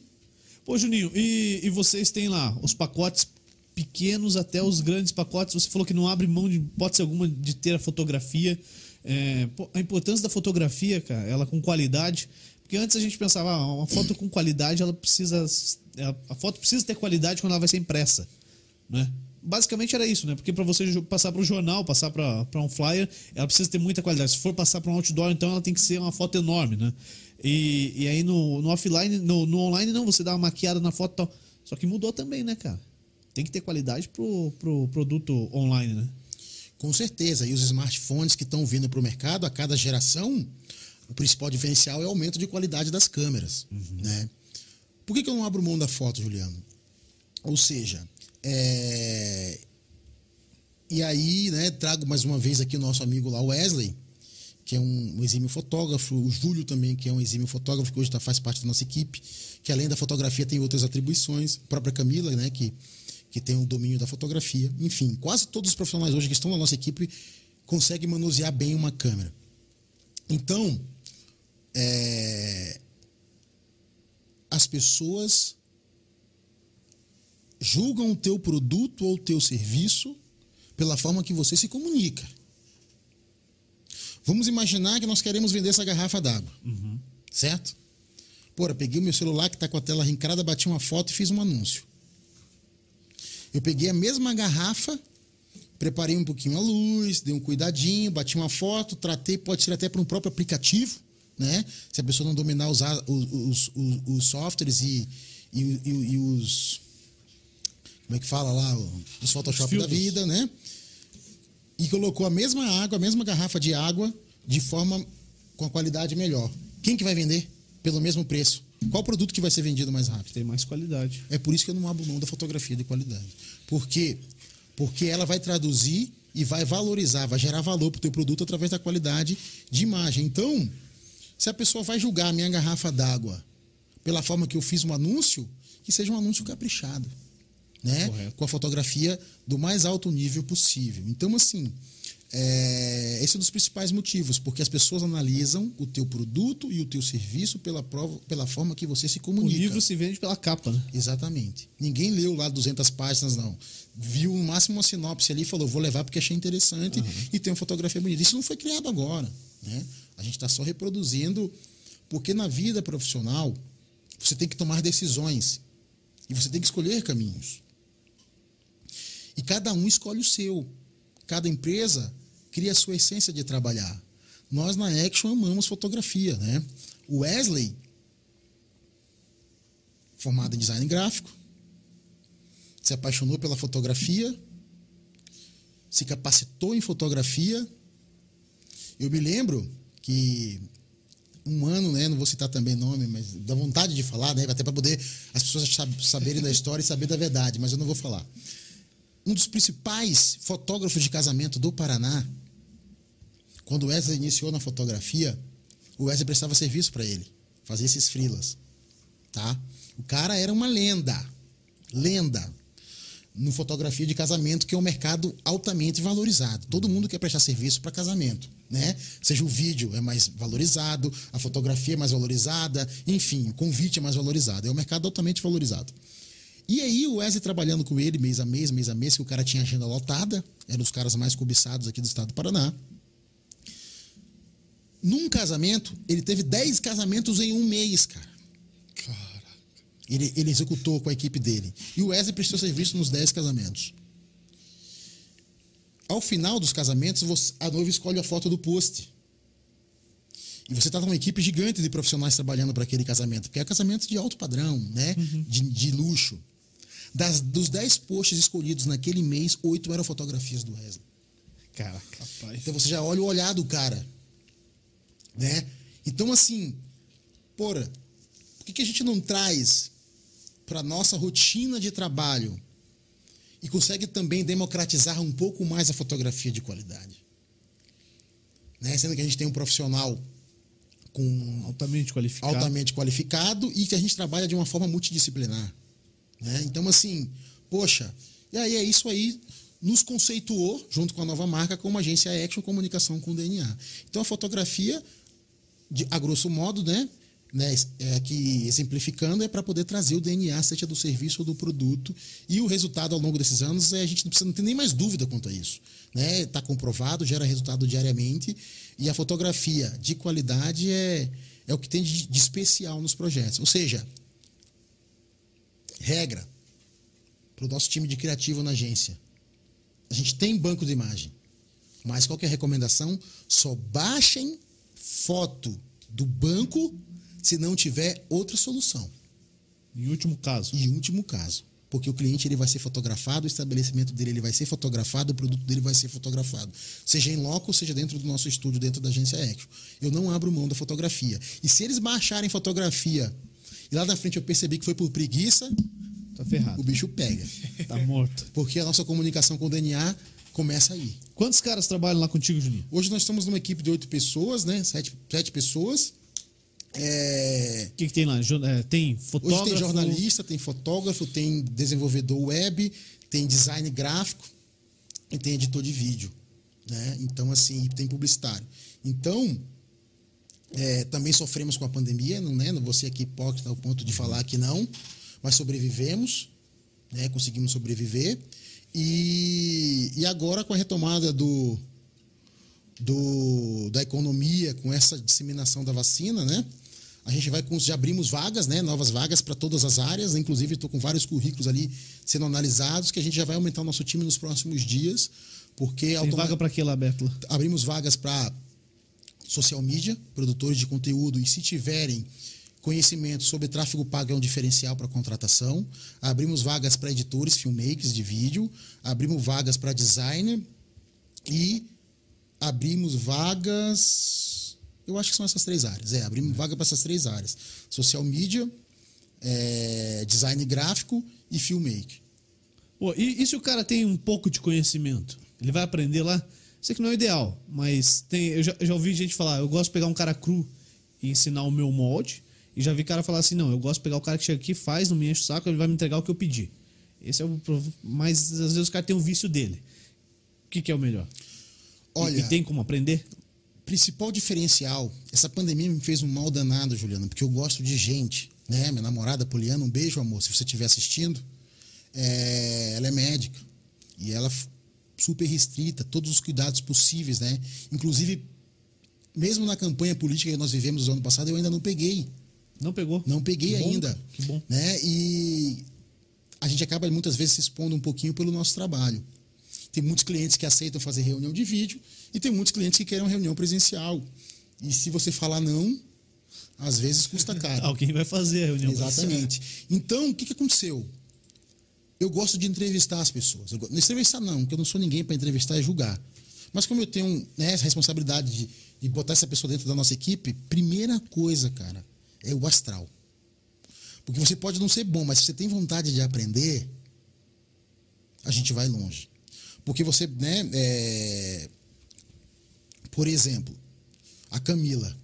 Pô, Juninho, e, e vocês têm lá os pacotes pequenos até os grandes pacotes. Você falou que não abre mão de hipótese alguma de ter a fotografia. É, a importância da fotografia, cara, ela com qualidade. Porque antes a gente pensava, ah, uma foto com qualidade, ela precisa. ela- A foto precisa ter qualidade quando ela vai ser impressa. Né? Basicamente era isso, né? Porque para você passar para o jornal, passar para um flyer, ela precisa ter muita qualidade. Se for passar para um outdoor, então ela tem que ser uma foto enorme, né? E, e aí no, no offline, no, no online, não, você dá uma maquiada na foto e tal. Só que mudou também, né, cara? Tem que ter qualidade pro, pro produto online, né? com certeza, e os smartphones que estão vindo para o mercado, a cada geração, o principal diferencial é o aumento de qualidade das câmeras. Né? Por que, que eu não abro mão da foto, Juliano? Ou seja, é, e aí, né, trago mais uma vez aqui o nosso amigo lá, Wesley, que é um, um exímio fotógrafo, o Júlio também, que é um exímio fotógrafo, que hoje tá, faz parte da nossa equipe, que além da fotografia tem outras atribuições, a própria Camila, né, que, que tem o domínio da fotografia. Enfim, quase todos os profissionais hoje que estão na nossa equipe conseguem manusear bem uma câmera. Então, é, as pessoas julgam o teu produto ou o teu serviço pela forma que você se comunica. Vamos imaginar que nós queremos vender essa garrafa d'água. Certo? Porra, peguei o meu celular que está com a tela rincada, bati uma foto e fiz um anúncio. Eu peguei a mesma garrafa, preparei um pouquinho a luz, dei um cuidadinho, bati uma foto, tratei, pode ser até para um próprio aplicativo, né? Se a pessoa não dominar os, os, os, os softwares e, e, e, e os. Como é que fala lá? Os Photoshop da vida, né? E colocou a mesma água, a mesma garrafa de água, de forma com a qualidade melhor. Quem que vai vender pelo mesmo preço? Qual produto que vai ser vendido mais rápido? Tem mais qualidade. É por isso que eu não abro mão da fotografia de qualidade. Por quê? Porque ela vai traduzir e vai valorizar, vai gerar valor para o teu produto através da qualidade de imagem. Então, se a pessoa vai julgar a minha garrafa d'água pela forma que eu fiz um anúncio, que seja um anúncio caprichado, né? Correto. Com a fotografia do mais alto nível possível. Então, assim, é, esse é um dos principais motivos, porque as pessoas analisam o teu produto e o teu serviço pela, prova, pela forma que você se O comunica. livro se vende pela capa, né? Exatamente. Ninguém leu lá 200 páginas, não. Viu no máximo uma sinopse ali e falou: vou levar porque achei interessante e tem uma fotografia bonita. Isso não foi criado agora. Né? A gente está só reproduzindo, porque na vida profissional você tem que tomar decisões e você tem que escolher caminhos. E cada um escolhe o seu. Cada empresa cria a sua essência de trabalhar. Nós na Action amamos fotografia, né? O Wesley, formado em design gráfico, se apaixonou pela fotografia, se capacitou em fotografia. Eu me lembro que um ano, né, não vou citar também nome, mas dá vontade de falar, né, até para poder as pessoas sab- saberem da história e saber da verdade, mas eu não vou falar. Um dos principais fotógrafos de casamento do Paraná, quando o Wesley iniciou na fotografia, o Wesley prestava serviço para ele, fazia esses frilas, tá? O cara era uma lenda, lenda no fotografia de casamento, que é um mercado altamente valorizado. Todo mundo quer prestar serviço para casamento, né? Seja o vídeo é mais valorizado, a fotografia é mais valorizada, enfim, o convite é mais valorizado. É um mercado altamente valorizado. E aí o Wesley trabalhando com ele mês a mês, mês a mês, que o cara tinha agenda lotada, era um dos caras mais cobiçados aqui do estado do Paraná. Num casamento, ele teve 10 casamentos em um mês, cara. Ele, ele executou com a equipe dele. E o Wesley prestou serviço nos 10 casamentos. Ao final dos casamentos, você- a noiva escolhe a foto do post. E você está com uma equipe gigante de profissionais trabalhando para aquele casamento, porque é casamento de alto padrão, né? De, de luxo. Das, dos 10 posts escolhidos naquele mês, oito eram fotografias do Wesley. Caraca. Rapaz. Então você já olha o olhar do cara. Né? Então, assim, porra, por que, que a gente não traz para nossa rotina de trabalho e consegue também democratizar um pouco mais a fotografia de qualidade? Né? Sendo que a gente tem um profissional com Altamente qualificado. altamente qualificado e que a gente trabalha de uma forma multidisciplinar. Né? Então, assim, poxa, e aí é isso aí nos conceituou, junto com a nova marca, como agência Action Comunicação com DNA. Então, a fotografia, de, a grosso modo, né? Né, é que exemplificando é para poder trazer o DNA, seja do serviço ou do produto. E o resultado ao longo desses anos é a gente não precisa não ter nem mais dúvida quanto a isso. Né? Está comprovado, gera resultado diariamente. E a fotografia de qualidade é, é o que tem de, de especial nos projetos. Ou seja, regra para o nosso time de criativo na agência. A gente tem banco de imagem, mas qual que é a recomendação? Só baixem foto do banco se não tiver outra solução. Em último caso. E último caso, porque o cliente ele vai ser fotografado, o estabelecimento dele ele vai ser fotografado, o produto dele vai ser fotografado, seja em loco, seja dentro do nosso estúdio, dentro da agência Action. Eu não abro mão da fotografia. E se eles baixarem fotografia e lá na frente eu percebi que foi por preguiça, Tá ferrado. o bicho pega. Tá morto. Porque a nossa comunicação com o DNA começa aí. Quantos caras trabalham lá contigo, Juninho? Hoje nós estamos numa equipe de oito pessoas, né? Sete, sete pessoas. É, O que, que tem lá? É, tem fotógrafo? Hoje tem jornalista, tem fotógrafo, tem desenvolvedor web, tem design gráfico e tem editor de vídeo. Né? Então, assim, tem publicitário. Então, é, também sofremos com a pandemia, não, né? não vou ser aqui hipócrita ao ponto de falar que não, mas sobrevivemos, né? conseguimos sobreviver. E, e agora, com a retomada do, do, da economia, com essa disseminação da vacina, né? A gente vai já abrimos vagas, né? Novas vagas para todas as áreas, inclusive estou com vários currículos ali sendo analisados, que a gente já vai aumentar o nosso time nos próximos dias, porque Tem automa- vaga pra que lá, Beto? abrimos vagas para social media, produtores de conteúdo, e se tiverem conhecimento sobre tráfego pago é um diferencial para contratação. Abrimos vagas para editores, filmmakers de vídeo, abrimos vagas para designer e abrimos vagas. Eu acho que são essas três áreas. É, abrimos vaga para essas três áreas: social media, é, design gráfico e filmmaker. Pô, e, e se o cara tem um pouco de conhecimento? Ele vai aprender lá? Sei que não é ideal, mas tem, eu, já, eu já ouvi gente falar, eu gosto de pegar um cara cru e ensinar o meu molde. E já vi cara falar assim, não, eu gosto de pegar o cara que chega aqui, faz, não me enche o saco, ele vai me entregar o que eu pedi. Esse é o. Mas às vezes o cara tem o vício dele. O que, que é o melhor? E- Olha, e tem como aprender? principal diferencial, essa pandemia me fez um mal danado, Juliana, porque eu gosto de gente, né? Minha namorada, Poliana, um beijo, amor, se você estiver assistindo. É, ela é médica e ela super restrita, todos os cuidados possíveis, né? Inclusive, mesmo na campanha política que nós vivemos no ano passado, eu ainda não peguei. Não pegou? Não peguei Que bom, ainda. Que bom. Né? E a gente acaba muitas vezes se expondo um pouquinho pelo nosso trabalho. Tem muitos clientes que aceitam fazer reunião de vídeo e tem muitos clientes que querem uma reunião presencial. E se você falar não, às vezes custa caro. Alguém vai fazer a reunião. Exatamente. Então, o que, que aconteceu? Eu gosto de entrevistar as pessoas. Eu, não entrevistar não, porque eu não sou ninguém para entrevistar e julgar. Mas como eu tenho né, essa responsabilidade de, de botar essa pessoa dentro da nossa equipe, primeira coisa, cara, é o astral. Porque você pode não ser bom, mas se você tem vontade de aprender, a gente vai longe. Porque você, né, é... por exemplo, a Camila.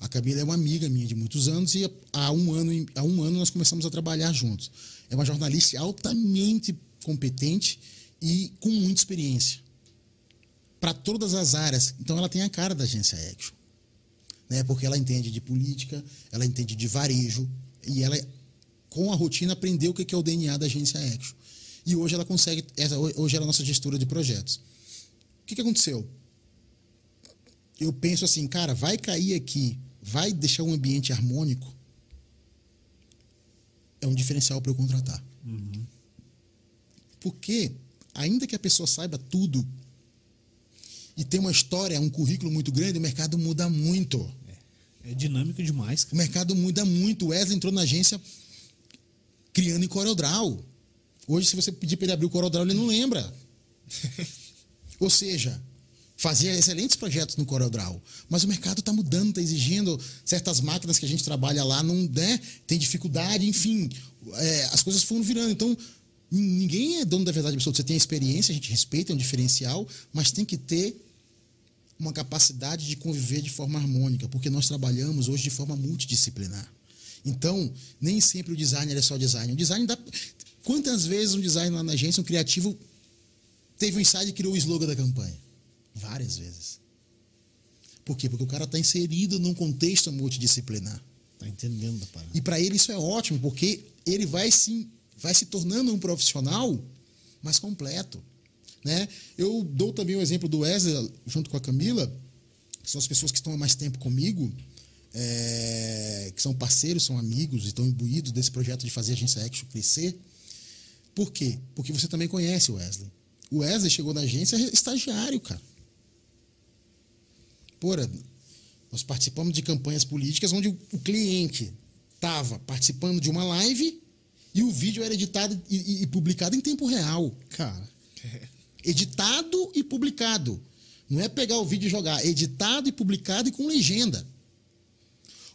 A Camila é uma amiga minha de muitos anos e há um ano, há um ano nós começamos a trabalhar juntos. É uma jornalista altamente competente e com muita experiência. Para todas as áreas. Então ela tem a cara da agência Action. Né? Porque ela entende de política, ela entende de varejo e ela, com a rotina, aprendeu o que é o DNA da agência Action. E hoje ela consegue. Hoje ela é a nossa gestora de projetos. O que, que aconteceu? Eu penso assim, cara, vai cair aqui, vai deixar um ambiente harmônico. É um diferencial para eu contratar. Uhum. Porque, ainda que a pessoa saiba tudo e tem uma história, um currículo muito grande, o mercado muda muito. É, é dinâmico demais. Cara. O mercado muda muito. O Wesley entrou na agência criando em CorelDRAW. Hoje, se você pedir para ele abrir o CorelDRAW, ele não lembra. Ou seja, fazia excelentes projetos no CorelDRAW, mas o mercado está mudando, está exigindo certas máquinas que a gente trabalha lá, não né, tem dificuldade, enfim, é, as coisas foram virando. Então, ninguém é dono da verdade absoluta. Você tem a experiência, a gente respeita, é um diferencial, mas tem que ter uma capacidade de conviver de forma harmônica, porque nós trabalhamos hoje de forma multidisciplinar. Então, nem sempre o designer é só design. O design dá. Quantas vezes um designer lá na agência, um criativo, teve um insight e criou o slogan da campanha? Várias vezes. Por quê? Porque o cara está inserido num contexto multidisciplinar. Está entendendo a parada. E para ele isso é ótimo, porque ele vai se, vai se tornando um profissional mais completo. Né? Eu dou também o exemplo do Wesley, junto com a Camila, que são as pessoas que estão há mais tempo comigo, é, que são parceiros, são amigos, estão imbuídos desse projeto de fazer a agência Action crescer. Por quê? Porque você também conhece o Wesley. O Wesley chegou na agência estagiário, cara. Porra, nós participamos de campanhas políticas onde o cliente estava participando de uma live e o vídeo era editado e, e, publicado em tempo real. Cara. editado e publicado. Não é pegar o vídeo e jogar, editado e publicado e com legenda.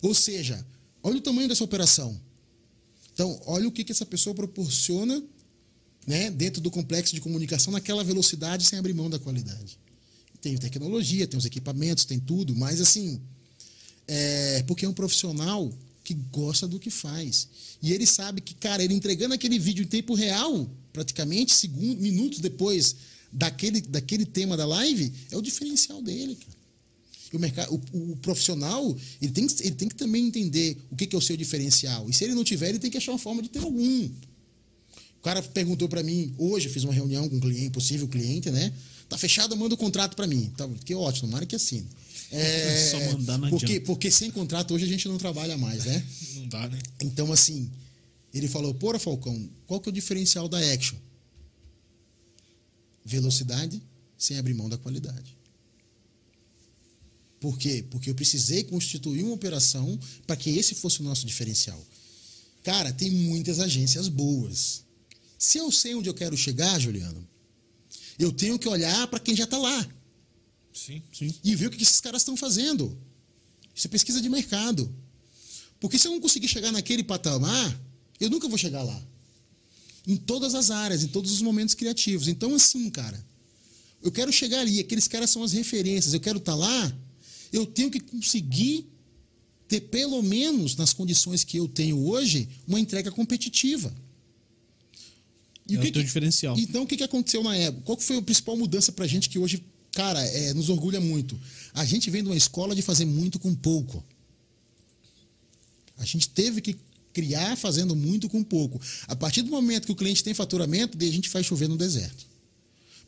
Ou seja, olha o tamanho dessa operação. Então, olha o que, que essa pessoa proporciona né, dentro do complexo de comunicação naquela velocidade sem abrir mão da qualidade. Tem tecnologia, tem os equipamentos, tem tudo, mas assim, é porque é um profissional que gosta do que faz. E ele sabe que, cara, ele entregando aquele vídeo em tempo real, praticamente segundos, minutos depois daquele, daquele tema da live é o diferencial dele, cara. O, mercado, o, o, profissional ele tem, ele tem que também entender o que, que, é o seu diferencial. E se ele não tiver, ele tem que achar uma forma de ter algum. O cara perguntou para mim, hoje eu fiz uma reunião com um cliente, possível cliente, né? Tá fechado, manda o um contrato para mim. Tá, que ótimo, tomara que assine. É, Só mandar na porque, porque sem contrato hoje a gente não trabalha mais, né? Não dá, né? Então, assim, ele falou, porra, Falcão, qual que é o diferencial da Action? velocidade sem abrir mão da qualidade. Por quê? Porque eu precisei constituir uma operação para que esse fosse o nosso diferencial. Cara, tem muitas agências boas. Se eu sei onde eu quero chegar, Juliano, eu tenho que olhar para quem já está lá. Sim, sim. E ver o que esses caras estão fazendo. Isso é pesquisa de mercado. Porque se eu não conseguir chegar naquele patamar, eu nunca vou chegar lá em todas as áreas, em todos os momentos criativos. Então, assim, cara, eu quero chegar ali, aqueles caras são as referências, eu quero estar tá lá, eu tenho que conseguir ter, pelo menos nas condições que eu tenho hoje, uma entrega competitiva. E é o, que, o teu diferencial. Então, o que, que aconteceu na época? Qual foi a principal mudança para a gente que hoje, cara, é, nos orgulha muito? A gente vem de uma escola de fazer muito com pouco. A gente teve que criar fazendo muito com pouco. A partir do momento que o cliente tem faturamento, a gente faz chover no deserto.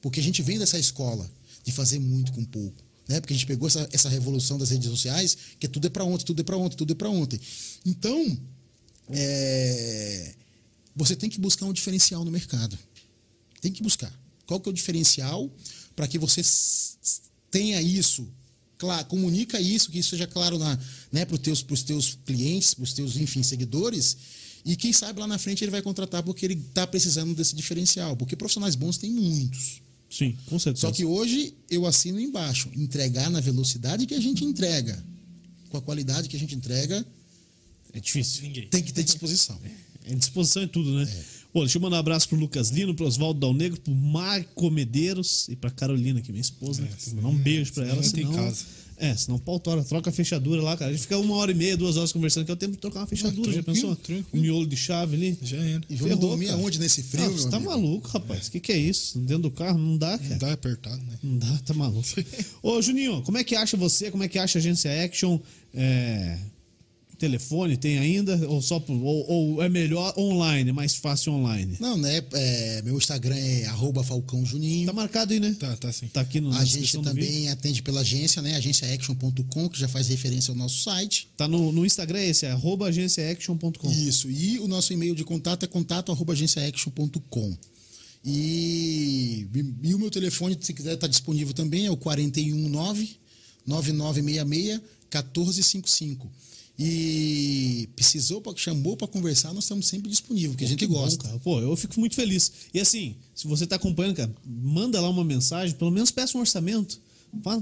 Porque a gente vem dessa escola de fazer muito com pouco. Né? Porque a gente pegou essa, essa revolução das redes sociais, que tudo é para ontem, tudo é para ontem, tudo é para ontem. Então, é, você tem que buscar um diferencial no mercado. Tem que buscar. Qual que é o diferencial para que você tenha isso claro, comunica isso, que isso seja claro né, para os teus, teus clientes, para os teus, enfim, seguidores. E quem sabe lá na frente ele vai contratar porque ele está precisando desse diferencial. Porque profissionais bons tem muitos. Sim, com certeza. Só que hoje eu assino embaixo. Entregar na velocidade que a gente entrega, com a qualidade que a gente entrega. É difícil. Ninguém. Tem que ter disposição. É, disposição é tudo, né? É. Ô, deixa eu mandar um abraço pro Lucas Lino, pro Oswaldo Dal Negro, pro Marco Medeiros e pra Carolina, que é minha esposa. né? É, Mandar um beijo pra senão ela, senão... casa. É, senão pautora, troca a fechadura lá, cara. A gente fica uma hora e meia, duas horas conversando, que é o tempo de trocar uma fechadura, já pensou? tranquilo. Um miolo de chave ali. Já era. E vamos dormir cara. aonde nesse frio, Ah, você tá amigo? maluco, rapaz. O que, que é isso? Dentro do carro não dá, cara. Não dá apertado, né? Não dá, tá maluco. Ô, Juninho, como é que acha você? Como é que acha a agência Action? É, Telefone tem ainda? Ou, só, por- ou, ou é melhor online, mais fácil online? Não, né? é, meu Instagram é arroba Falcão Juninho. Tá marcado aí, né? Tá, tá sim. Tá aqui no, A gente também atende pela agência, né? agenciaaction.com, que já faz referência ao nosso site. Tá no, no Instagram é esse, é agenciaaction.com. Isso. E o nosso e-mail de contato é contato arroba agenciaaction.com. E, e o meu telefone, se quiser, está disponível também, é o 419 9966 1455. E precisou, pra- chamou para conversar, nós estamos sempre disponíveis, porque a gente Que bom, gosta. cara. Pô, eu fico muito feliz. E assim, se você tá acompanhando, cara, manda lá uma mensagem, pelo menos peça um orçamento. Fala-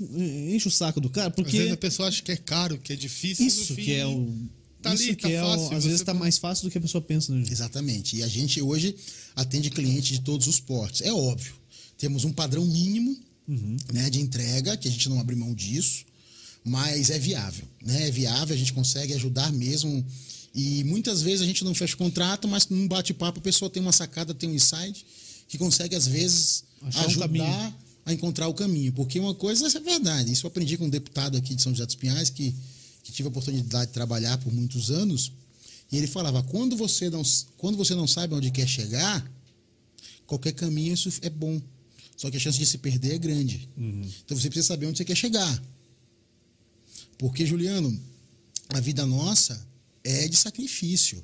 Enche o saco do cara, Às vezes porque a pessoa acha que é caro, que é difícil. isso fim, que é o. tá isso ali, que tá é fácil, às vezes tá vai- mais fácil do que a pessoa pensa, né? Exatamente. E a gente hoje atende clientes de todos os portes. É óbvio. Temos um padrão mínimo né, de entrega, que a gente não abre mão disso, mas é viável. Né? É viável, a gente consegue ajudar mesmo. E muitas vezes a gente não fecha o contrato, mas num bate-papo a pessoa tem uma sacada, tem um insight, que consegue, às vezes, Achar um ajudar caminho. a encontrar o caminho. Porque uma coisa é verdade. Isso eu aprendi com um deputado aqui de São José dos Pinhais, que, que tive a oportunidade de trabalhar por muitos anos. E ele falava: quando você não, quando você não sabe onde quer chegar, qualquer caminho isso é bom. Só que a chance de se perder é grande. Então você precisa saber onde você quer chegar. Porque, Juliano, a vida nossa é de sacrifício.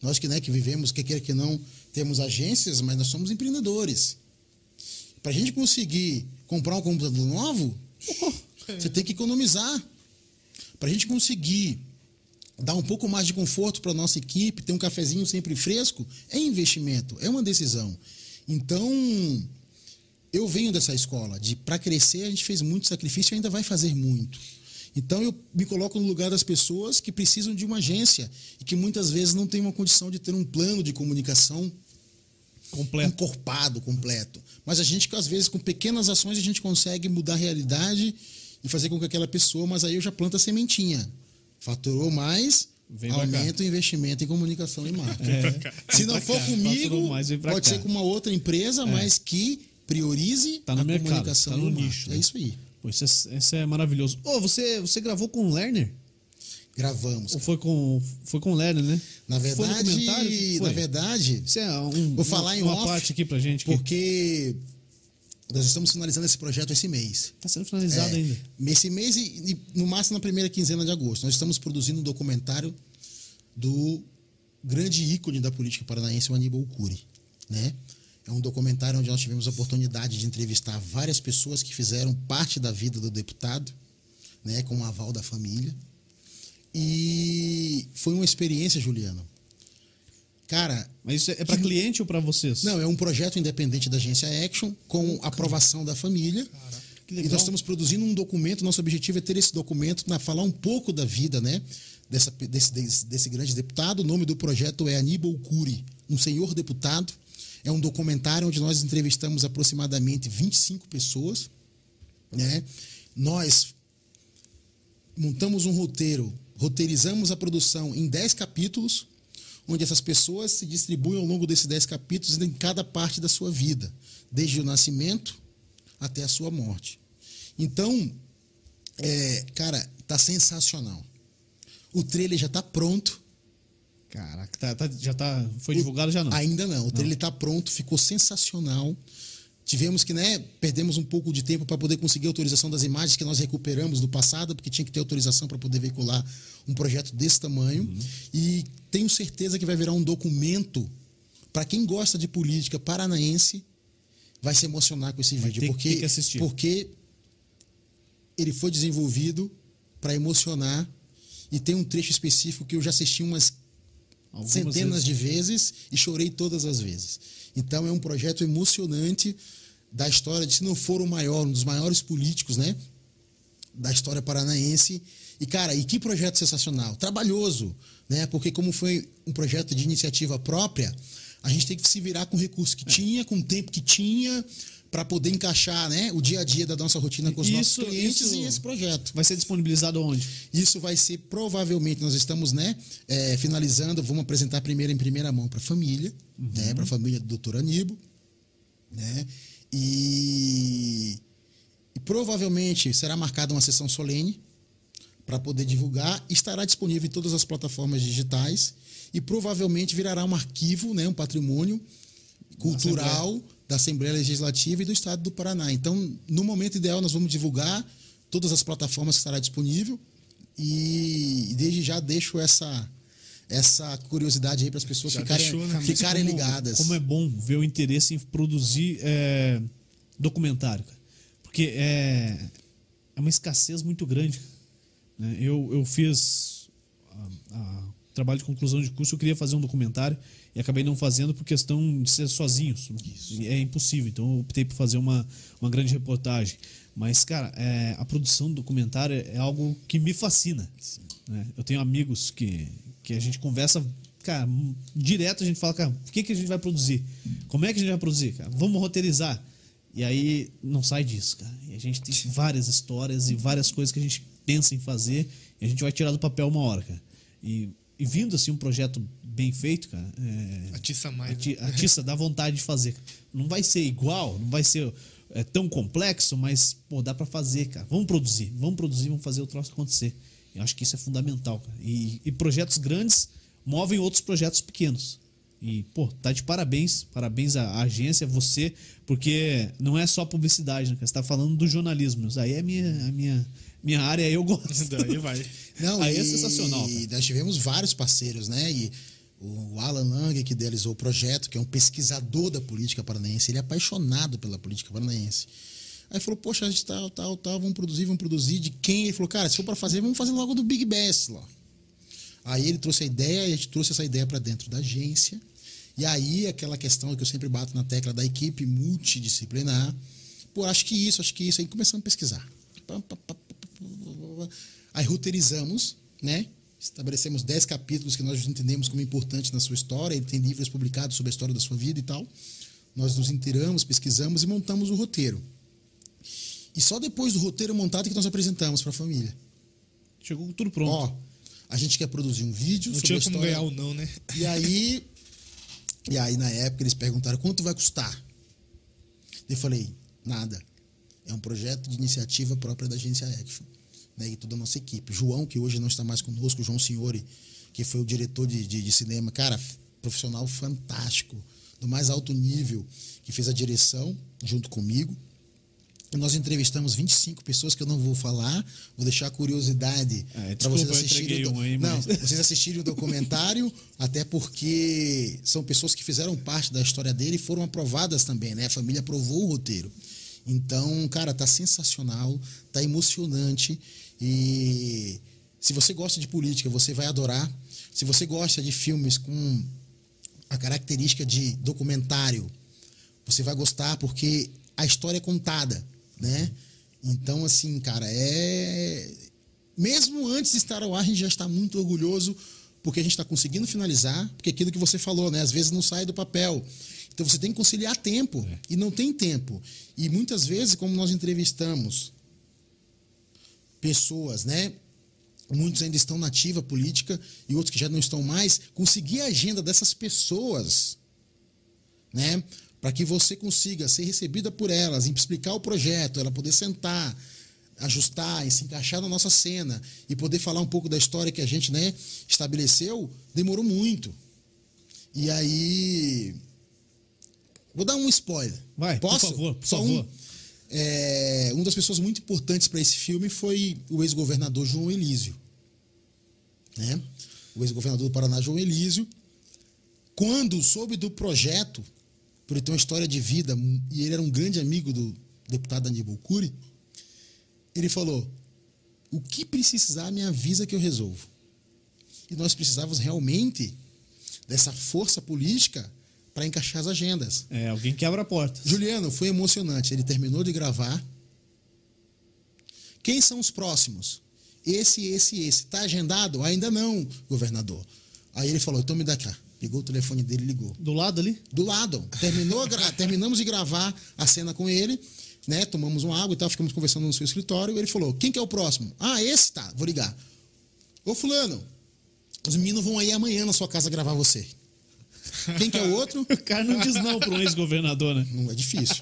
Nós que, né, que vivemos, que queira que não, temos agências, mas nós somos empreendedores. Para a gente conseguir comprar um computador novo, você tem que economizar. Para a gente conseguir dar um pouco mais de conforto para nossa equipe, ter um cafezinho sempre fresco, é investimento, é uma decisão. Então, eu venho dessa escola de para crescer a gente fez muito sacrifício e ainda vai fazer muito. Então eu me coloco no lugar das pessoas que precisam de uma agência e que muitas vezes não têm uma condição de ter um plano de comunicação Completo. encorpado, completo. Mas a gente, às vezes, com pequenas ações, a gente consegue mudar a realidade e fazer com que aquela pessoa, mas aí eu já planto a sementinha. Faturou mais, Vem aumenta o investimento em comunicação e marketing. É. Se não for comigo, mais, pode cá. É. ser com uma outra empresa, mas que priorize Tá no a mercado, comunicação tá no e o marketing. nicho, né? É isso aí. Pô, isso é, isso é maravilhoso. Ô, você, você gravou com o Lerner? Gravamos. Ou foi com, foi com o Lerner, né? Na verdade, na verdade, Isso é um, Vou falar em uma off, parte aqui pra gente. Que porque nós estamos finalizando esse projeto esse mês. tá sendo finalizado É, ainda. Esse mês e, e no máximo na primeira quinzena de agosto. Nós estamos produzindo um documentário do grande ícone da política paranaense, o Aníbal Cury. Né? É um documentário onde nós tivemos a oportunidade de entrevistar várias pessoas que fizeram parte da vida do deputado, né, com o aval da família. E foi uma experiência, Juliano. Cara, Mas isso é pra cliente ou pra vocês? não, é um projeto independente da agência Action, com aprovação da família. que E nós estamos produzindo um documento. Nosso objetivo é ter esse documento, na, falar um pouco da vida, né? Dessa, desse, desse, desse grande deputado. O nome do projeto é Aníbal Cury, um senhor deputado. É um documentário onde nós entrevistamos aproximadamente 25 pessoas. Né? Nós montamos um roteiro, roteirizamos a produção em 10 capítulos, onde essas pessoas se distribuem ao longo desses 10 capítulos em cada parte da sua vida, desde o nascimento até a sua morte. Então, é, cara, tá sensacional. O trailer já tá pronto. Caraca, tá- tá- já tá. Foi divulgado já não? Ainda não. O trailer tá pronto, ficou sensacional. Tivemos que, né, perdemos um pouco de tempo para poder conseguir a autorização das imagens que nós recuperamos do passado, porque tinha que ter autorização para poder veicular um projeto desse tamanho. Uhum. E tenho certeza que vai virar um documento para quem gosta de política paranaense vai se emocionar com esse Vai vídeo, ter que- porque ter que assistir. porque ele foi desenvolvido para emocionar e tem um trecho específico que eu já assisti umas Algumas centenas vezes. de vezes e chorei todas as vezes. Então é um projeto emocionante da história de se não for o maior, um dos maiores políticos, né, da história paranaense E, cara, e que projeto sensacional. Trabalhoso, né? Porque como foi um projeto de iniciativa própria, a gente tem que se virar com o recurso que tinha, com o tempo que tinha, para poder encaixar né, o dia a dia da nossa rotina com os Isso- nossos clientes e esse projeto. Vai ser disponibilizado onde? Isso vai ser provavelmente, nós estamos né, é, finalizando, vamos apresentar primeiro em primeira mão para a família, né, para a família do doutor Aníbal. Né, e, e provavelmente será marcada uma sessão solene para poder divulgar. Estará disponível em todas as plataformas digitais e provavelmente virará um arquivo, né, um patrimônio cultural da Assembleia Legislativa e do Estado do Paraná. Então, no momento ideal, nós vamos divulgar todas as plataformas que estará disponível e desde já deixo essa essa curiosidade aí para as pessoas Já ficarem, deixou, né? ficarem Como- ligadas. Como é bom ver o interesse em produzir é, documentário. cara. Porque é, é uma escassez muito grande. né? Eu, eu fiz trabalho de conclusão de curso, eu queria fazer um documentário e acabei não fazendo por questão de ser sozinhos. E É impossível. Então eu optei por fazer uma, uma grande reportagem. Mas, cara, é, a produção do documentário é algo que me fascina. né? Eu tenho amigos que, que a gente conversa, cara, direto a gente fala, cara, o que, que a gente vai produzir? Como é que a gente vai produzir? Cara? Vamos roteirizar. E aí não sai disso, cara. E a gente tem várias histórias e várias coisas que a gente pensa em fazer e a gente vai tirar do papel uma hora, cara. E, e vindo assim um projeto bem feito, cara, é, Atiça mais. né? Ati- Atiça, dá vontade de fazer. Não vai ser igual, não vai ser é, tão complexo, mas, pô, dá pra fazer, cara. Vamos produzir, vamos produzir, vamos fazer o troço acontecer. Eu acho que isso é fundamental, cara. E, e projetos grandes movem outros projetos pequenos. E, pô, tá de parabéns. Parabéns à, agência, a você, porque não é só publicidade, né? cara? Você tá falando do jornalismo. Isso aí é minha, a minha, minha área, eu gosto. Daí vai. Não, Aí e, é sensacional. E nós tivemos vários parceiros, né? E o Alan Lang, que idealizou o projeto, que é um pesquisador da política paranaense, ele é apaixonado pela política paranaense. Aí falou, poxa, a gente tal, tal, tal, vamos produzir, vamos produzir. De quem? Ele falou, cara, se for para fazer, vamos fazer logo do Big Best lá. Aí ele trouxe a ideia e a gente trouxe essa ideia para dentro da agência. E aí aquela questão que eu sempre bato na tecla da equipe multidisciplinar. Pô, acho que isso, acho que isso. Aí começamos a pesquisar. Pam, pam, pam, pam. Aí roteirizamos, né? Estabelecemos 10 capítulos que nós entendemos como importantes na sua história. Ele tem livros publicados sobre a história da sua vida e tal. Nós nos inteiramos, pesquisamos e montamos o roteiro. E só depois do roteiro montado que nós apresentamos para a família. Chegou tudo pronto. Ó, a gente quer produzir um vídeo Não sobre a tinha como ganhar ou não, né? E aí, e aí na época eles perguntaram quanto vai custar. Eu falei, nada. É um projeto de iniciativa própria da agência Action, né? E toda a nossa equipe. João, que hoje não está mais conosco, João Signori, que foi o diretor de, de, de cinema, cara, profissional fantástico, do mais alto nível, que fez a direção junto comigo. E nós entrevistamos 25 pessoas que eu não vou falar, vou deixar a curiosidade É, para vocês assistirem. do- um aí, não, mas- vocês assistirem o documentário, até porque são pessoas que fizeram parte da história dele e foram aprovadas também, né? A família aprovou o roteiro. Então, cara, tá sensacional, tá emocionante e se você gosta de política, você vai adorar. Se você gosta de filmes com a característica de documentário, você vai gostar porque a história é contada, né? Então, assim, cara, é. Mesmo antes de estar ao ar, a gente já está muito orgulhoso porque a gente está conseguindo finalizar, porque aquilo que você falou, né? Às vezes não sai do papel. Então você tem que conciliar tempo e não tem tempo. E muitas vezes, como nós entrevistamos pessoas, né? Muitos ainda estão na ativa política e outros que já não estão mais. Conseguir a agenda dessas pessoas, né? Para que você consiga ser recebida por elas, explicar o projeto, ela poder sentar, ajustar e se encaixar na nossa cena e poder falar um pouco da história que a gente, né, estabeleceu, demorou muito. E aí vou dar um spoiler. Vai, por Posso? favor, por Só favor. Um, é, uma das pessoas muito importantes para esse filme foi o ex-governador João Elísio. Né? O ex-governador do Paraná, João Elísio, quando soube do projeto, por ele ter uma história de vida, e ele era um grande amigo do deputado Aníbal Cury, ele falou: o que precisar, me avisa que eu resolvo. E nós precisávamos realmente dessa força política para encaixar as agendas. É, alguém quebra a porta. Juliano, foi emocionante. Ele terminou de gravar. Quem são os próximos? esse, esse, esse. Tá agendado? Ainda não, governador. Aí ele falou, então me dá cá. Pegou o telefone dele e ligou. Do lado ali? Do lado. Terminou, terminamos de gravar a cena com ele, né? Tomamos uma água e tal, ficamos conversando no seu escritório. Ele falou: quem que é o próximo? Ah, esse tá, vou ligar. Ô, Fulano, os meninos vão aí amanhã na sua casa gravar você. Quem que é o outro? O cara não diz não para um ex-governador, né? Não é difícil.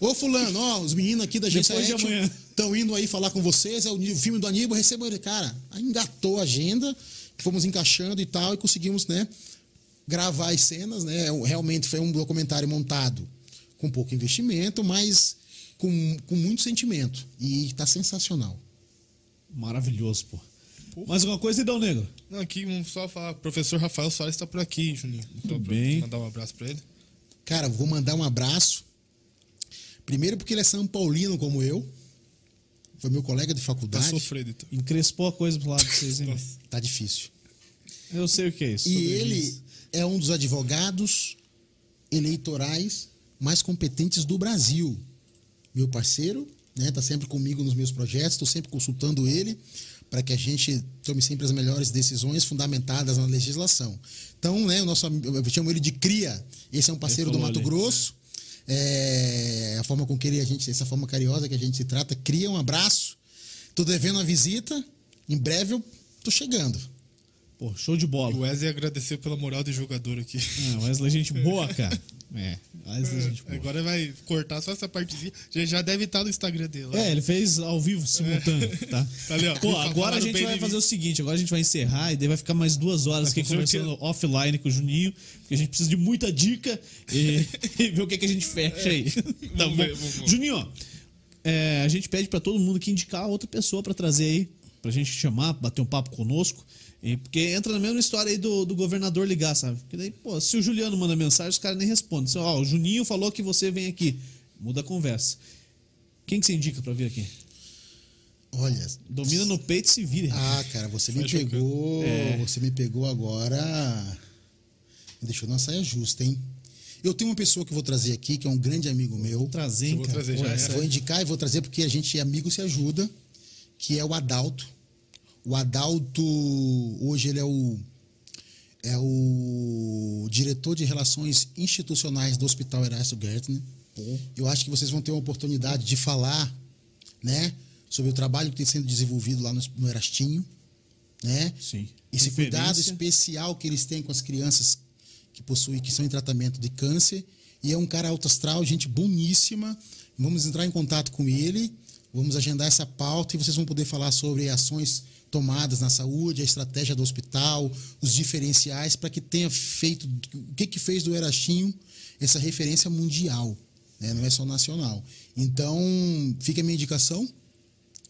Ô, Fulano, ó, os meninos aqui da agência estão indo aí falar com vocês. É o filme do Aníbal, recebam ele. Cara, aí engatou a agenda, fomos encaixando e tal, e conseguimos, né, gravar as cenas, né? Realmente foi um documentário montado com pouco investimento, mas com, com muito sentimento. E tá sensacional. Maravilhoso, pô. Mais alguma coisa, Idão Negro? Não, aqui vamos só falar. O professor Rafael Soares está por aqui, Juninho. Então, pra bem. Mandar um abraço para ele. Cara, vou mandar um abraço. Primeiro porque ele é São Paulino como eu. Foi meu colega de Tá faculdade. sofrendo, então. Encrespou a coisa pro lado de vocês, hein? Tá difícil. Eu sei o que é isso. E Sou ele juiz. é um dos advogados eleitorais mais competentes do Brasil. Meu parceiro, né? Tá sempre comigo nos meus projetos, estou sempre consultando ele para que a gente tome sempre as melhores decisões fundamentadas na legislação. Então, né, o nosso, eu chamo ele de cria. Esse é um parceiro do Mato ali. Grosso. É, a forma com que ele, a gente, essa forma carinhosa que a gente se trata, cria um abraço. Tô devendo uma visita. Em breve eu tô chegando. Pô, show de bola. O Wesley agradeceu pela moral do jogador aqui. Ah, Wesley, gente boa, cara. É, Wesley, gente boa. Agora vai cortar só essa partezinha. Já, já deve estar no Instagram dele. lá. É, ele fez ao vivo, simultâneo, tá? Tá ali, ó. Pô, agora a gente vai fazer o seguinte, agora a gente vai encerrar e daí vai ficar mais duas horas aqui com conversando offline com o Juninho, porque a gente precisa de muita dica e, e ver o que, que a gente fecha aí. Tá Vamos bom? ver. Juninho, ó, é, a gente pede pra todo mundo que indicar outra pessoa pra trazer aí, pra gente chamar, bater um papo conosco. E, porque entra na mesma história aí do, do governador ligar, sabe? Porque daí, pô, se o Juliano manda mensagem, os caras nem respondem. Assim, ó, o Juninho falou que você vem aqui. Muda a conversa. Quem que você indica pra vir aqui? Olha, Domina no peito e se vire. Ah, cara, você me Vai pegou. É. Você me pegou agora. Me deixou na saia justa, hein? Eu tenho uma pessoa que eu vou trazer aqui, que é um grande amigo meu. Trazer, hein, vou cara. trazer Pô, é. Vou indicar e vou trazer porque a gente, amigo, se ajuda, que é o Adalto. O Adalto, hoje ele é o é o diretor de relações institucionais do Hospital Erasto Gertner. Eu acho que vocês vão ter uma oportunidade de falar, né, sobre o trabalho que tem sendo desenvolvido lá no, no Erastinho, né? Sim. Esse cuidado especial que eles têm com as crianças que possuem, que são em tratamento de câncer. E é um cara alto astral, gente boníssima. Vamos entrar em contato com ele, vamos agendar essa pauta e vocês vão poder falar sobre ações tomadas na saúde, a estratégia do hospital, os diferenciais para que tenha feito o que que fez do Erastinho essa referência mundial, né? não é só nacional. Então, fica a minha indicação,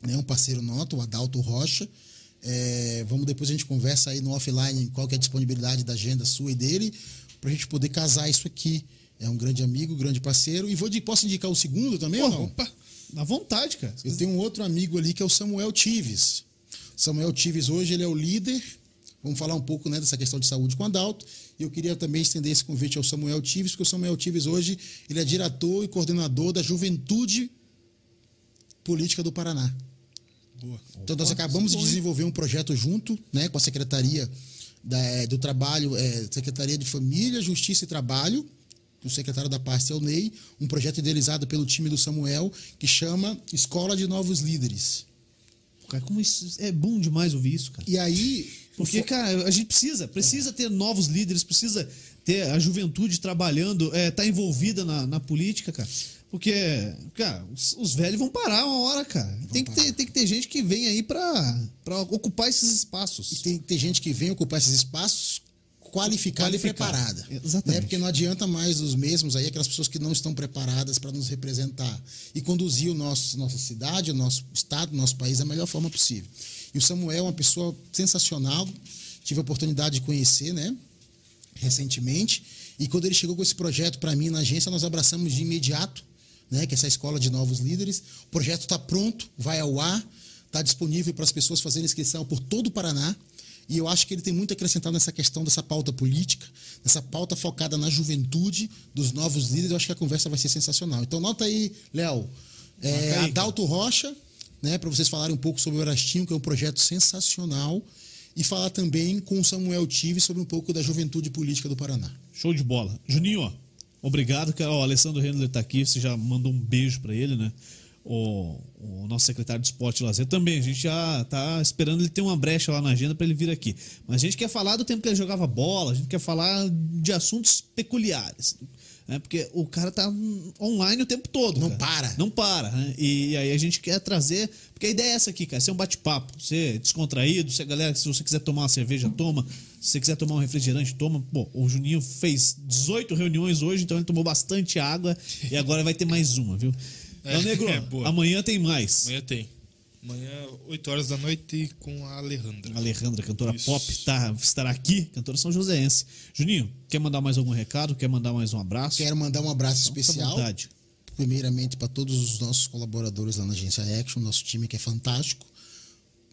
né, um parceiro noto, o Adalto Rocha. É, vamos depois a gente conversa aí no offline qual que é a disponibilidade da agenda sua e dele, para a gente poder casar isso aqui. É um grande amigo, grande parceiro. E vou de, posso indicar o segundo também ou Pô, não? opa, à vontade, cara. Eu tenho um outro amigo ali que é o Samuel Tives. Samuel Tives hoje ele é o líder. Vamos falar um pouco né, dessa questão de saúde com o Adalto. E eu queria também estender esse convite ao Samuel Tives, porque o Samuel Tives hoje ele é diretor e coordenador da Juventude Política do Paraná. Boa. Então, nós acabamos de desenvolver um projeto junto né, com a Secretaria da- do Trabalho, eh, Secretaria de Família, Justiça e Trabalho, o secretário da é o Ney, um projeto idealizado pelo time do Samuel, que chama Escola de Novos Líderes. Cara, como isso é bom demais ouvir isso, cara. E aí. Porque, cara, a gente precisa, precisa ter novos líderes, precisa ter a juventude trabalhando, é, tá envolvida na, na política, cara. Porque, cara, os, os velhos vão parar uma hora, cara. Tem que, ter, tem que ter gente que vem aí pra, pra ocupar esses espaços. tem, tem gente que vem ocupar esses espaços qualificada e preparada. Exatamente. Né? Porque não adianta mais os mesmos aí, aquelas pessoas que não estão preparadas para nos representar e conduzir o nosso, nossa cidade, o nosso estado, o nosso país da melhor forma possível. E o Samuel é uma pessoa sensacional, tive a oportunidade de conhecer, né? Recentemente. E quando ele chegou com esse projeto para mim na agência, nós abraçamos de imediato, né? Que é essa escola de novos líderes. O projeto está pronto, vai ao ar, está disponível para as pessoas fazerem inscrição por todo o Paraná. E eu acho que ele tem muito a acrescentar nessa questão dessa pauta política, nessa pauta focada na juventude dos novos líderes. Eu acho que a conversa vai ser sensacional. Então, nota aí, Léo. É, Adalto Rocha, né, para vocês falarem um pouco sobre o Erastinho, que é um projeto sensacional, e falar também com o Samuel Tive sobre um pouco da juventude política do Paraná. Show de bola. Juninho, ó, obrigado. Cara. Ó, o Alessandro Rendler tá aqui, você já mandou um beijo para ele, né? O, o, nosso secretário de esporte e lazer também. A gente já tá esperando ele ter uma brecha lá na agenda para ele vir aqui. Mas a gente quer falar do tempo que ele jogava bola, a gente quer falar de assuntos peculiares. Né? Porque o cara tá online o tempo todo. Não cara. para. Não para. Né? E, e aí a gente quer trazer. Porque a ideia é essa aqui, cara. Ser um bate-papo, ser descontraído. Se a galera, se você quiser tomar uma cerveja, toma. Se você quiser tomar um refrigerante, toma. Pô, o Juninho fez 18 reuniões hoje, então ele tomou bastante água. e agora vai ter mais uma, viu? Então, Negro, é, boa. amanhã tem mais. Amanhã tem. Amanhã, 8 horas da noite, com a Alejandra. A Alejandra, cantora Isso. pop, tá, estará aqui, cantora São Joséense. Juninho, quer mandar mais algum recado? Quer mandar mais um abraço? Quero mandar um abraço à especial, primeiramente para todos os nossos colaboradores lá na agência Action, nosso time que é fantástico.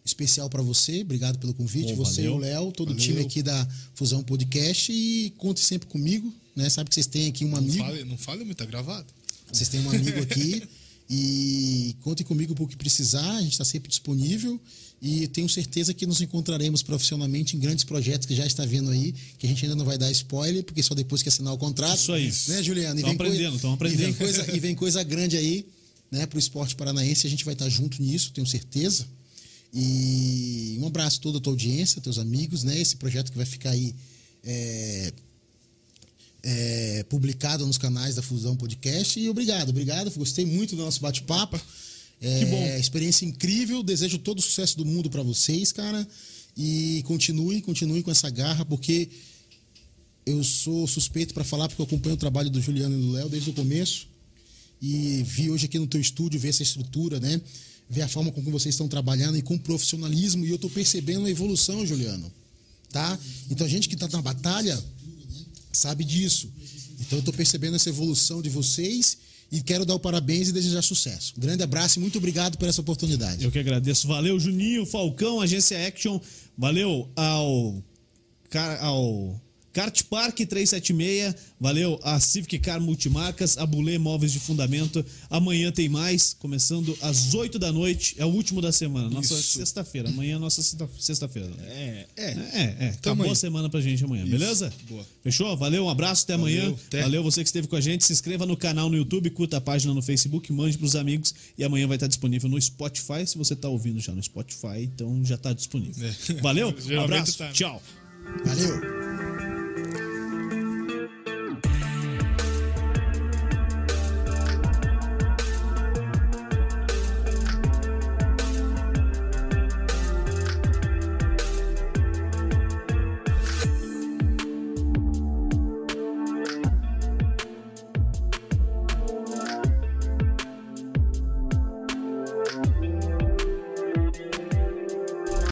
Especial para você, obrigado pelo convite. Pô, você valeu. o Léo, todo o time aqui da Fusão Podcast e conte sempre comigo, né? Sabe que vocês têm aqui um Não amigo. fale, não fale muito, tá gravado. Vocês têm um amigo aqui e contem comigo por que precisar, a gente está sempre disponível e tenho certeza que nos encontraremos profissionalmente em grandes projetos que já está vindo aí, que a gente ainda não vai dar spoiler, porque só depois que assinar o contrato. Isso aí. Né, Juliano? E coi- aprendendo, tamo aprendendo. E vem coisa, e vem coisa grande aí, né, para o esporte paranaense, a gente vai estar junto nisso, tenho certeza. E um abraço a toda a tua audiência, teus amigos, né? Esse projeto que vai ficar aí é, é, publicado nos canais da Fusão Podcast. E obrigado, obrigado. Gostei muito do nosso bate-papo. É, Que bom. Experiência incrível. Desejo todo o sucesso do mundo para vocês, cara. E continuem, continuem com essa garra, porque eu sou suspeito para falar, porque eu acompanho o trabalho do Juliano e do Léo desde o começo. E vi hoje aqui no teu estúdio, ver essa estrutura, né? Ver a forma com que vocês estão trabalhando e com profissionalismo. E eu estou percebendo a evolução, Juliano. Tá? Então a gente que está na batalha sabe disso. Então eu estou percebendo essa evolução de vocês e quero dar o parabéns e desejar sucesso. Um grande abraço e muito obrigado por essa oportunidade. Eu que agradeço. Valeu, Juninho, Falcão, Agência Action. Valeu ao, ao Kart Park 376. Valeu a Civic Car Multimarcas, a Bulê Móveis de Fundamento. Amanhã tem mais, começando às 8 da noite. É o último da semana, nossa Isso. sexta-feira. Amanhã é nossa sexta- sexta-feira. É, é. É, é. Acabou aí. a semana pra gente amanhã, beleza? Boa. Fechou? Valeu, um abraço, até Valeu, amanhã. até. Valeu você que esteve com a gente. Se inscreva no canal no YouTube, curta a página no Facebook, mande pros amigos e amanhã vai estar disponível no Spotify. Se você tá ouvindo já no Spotify, então já tá disponível. É. Valeu, um abraço, tá. tchau. Valeu!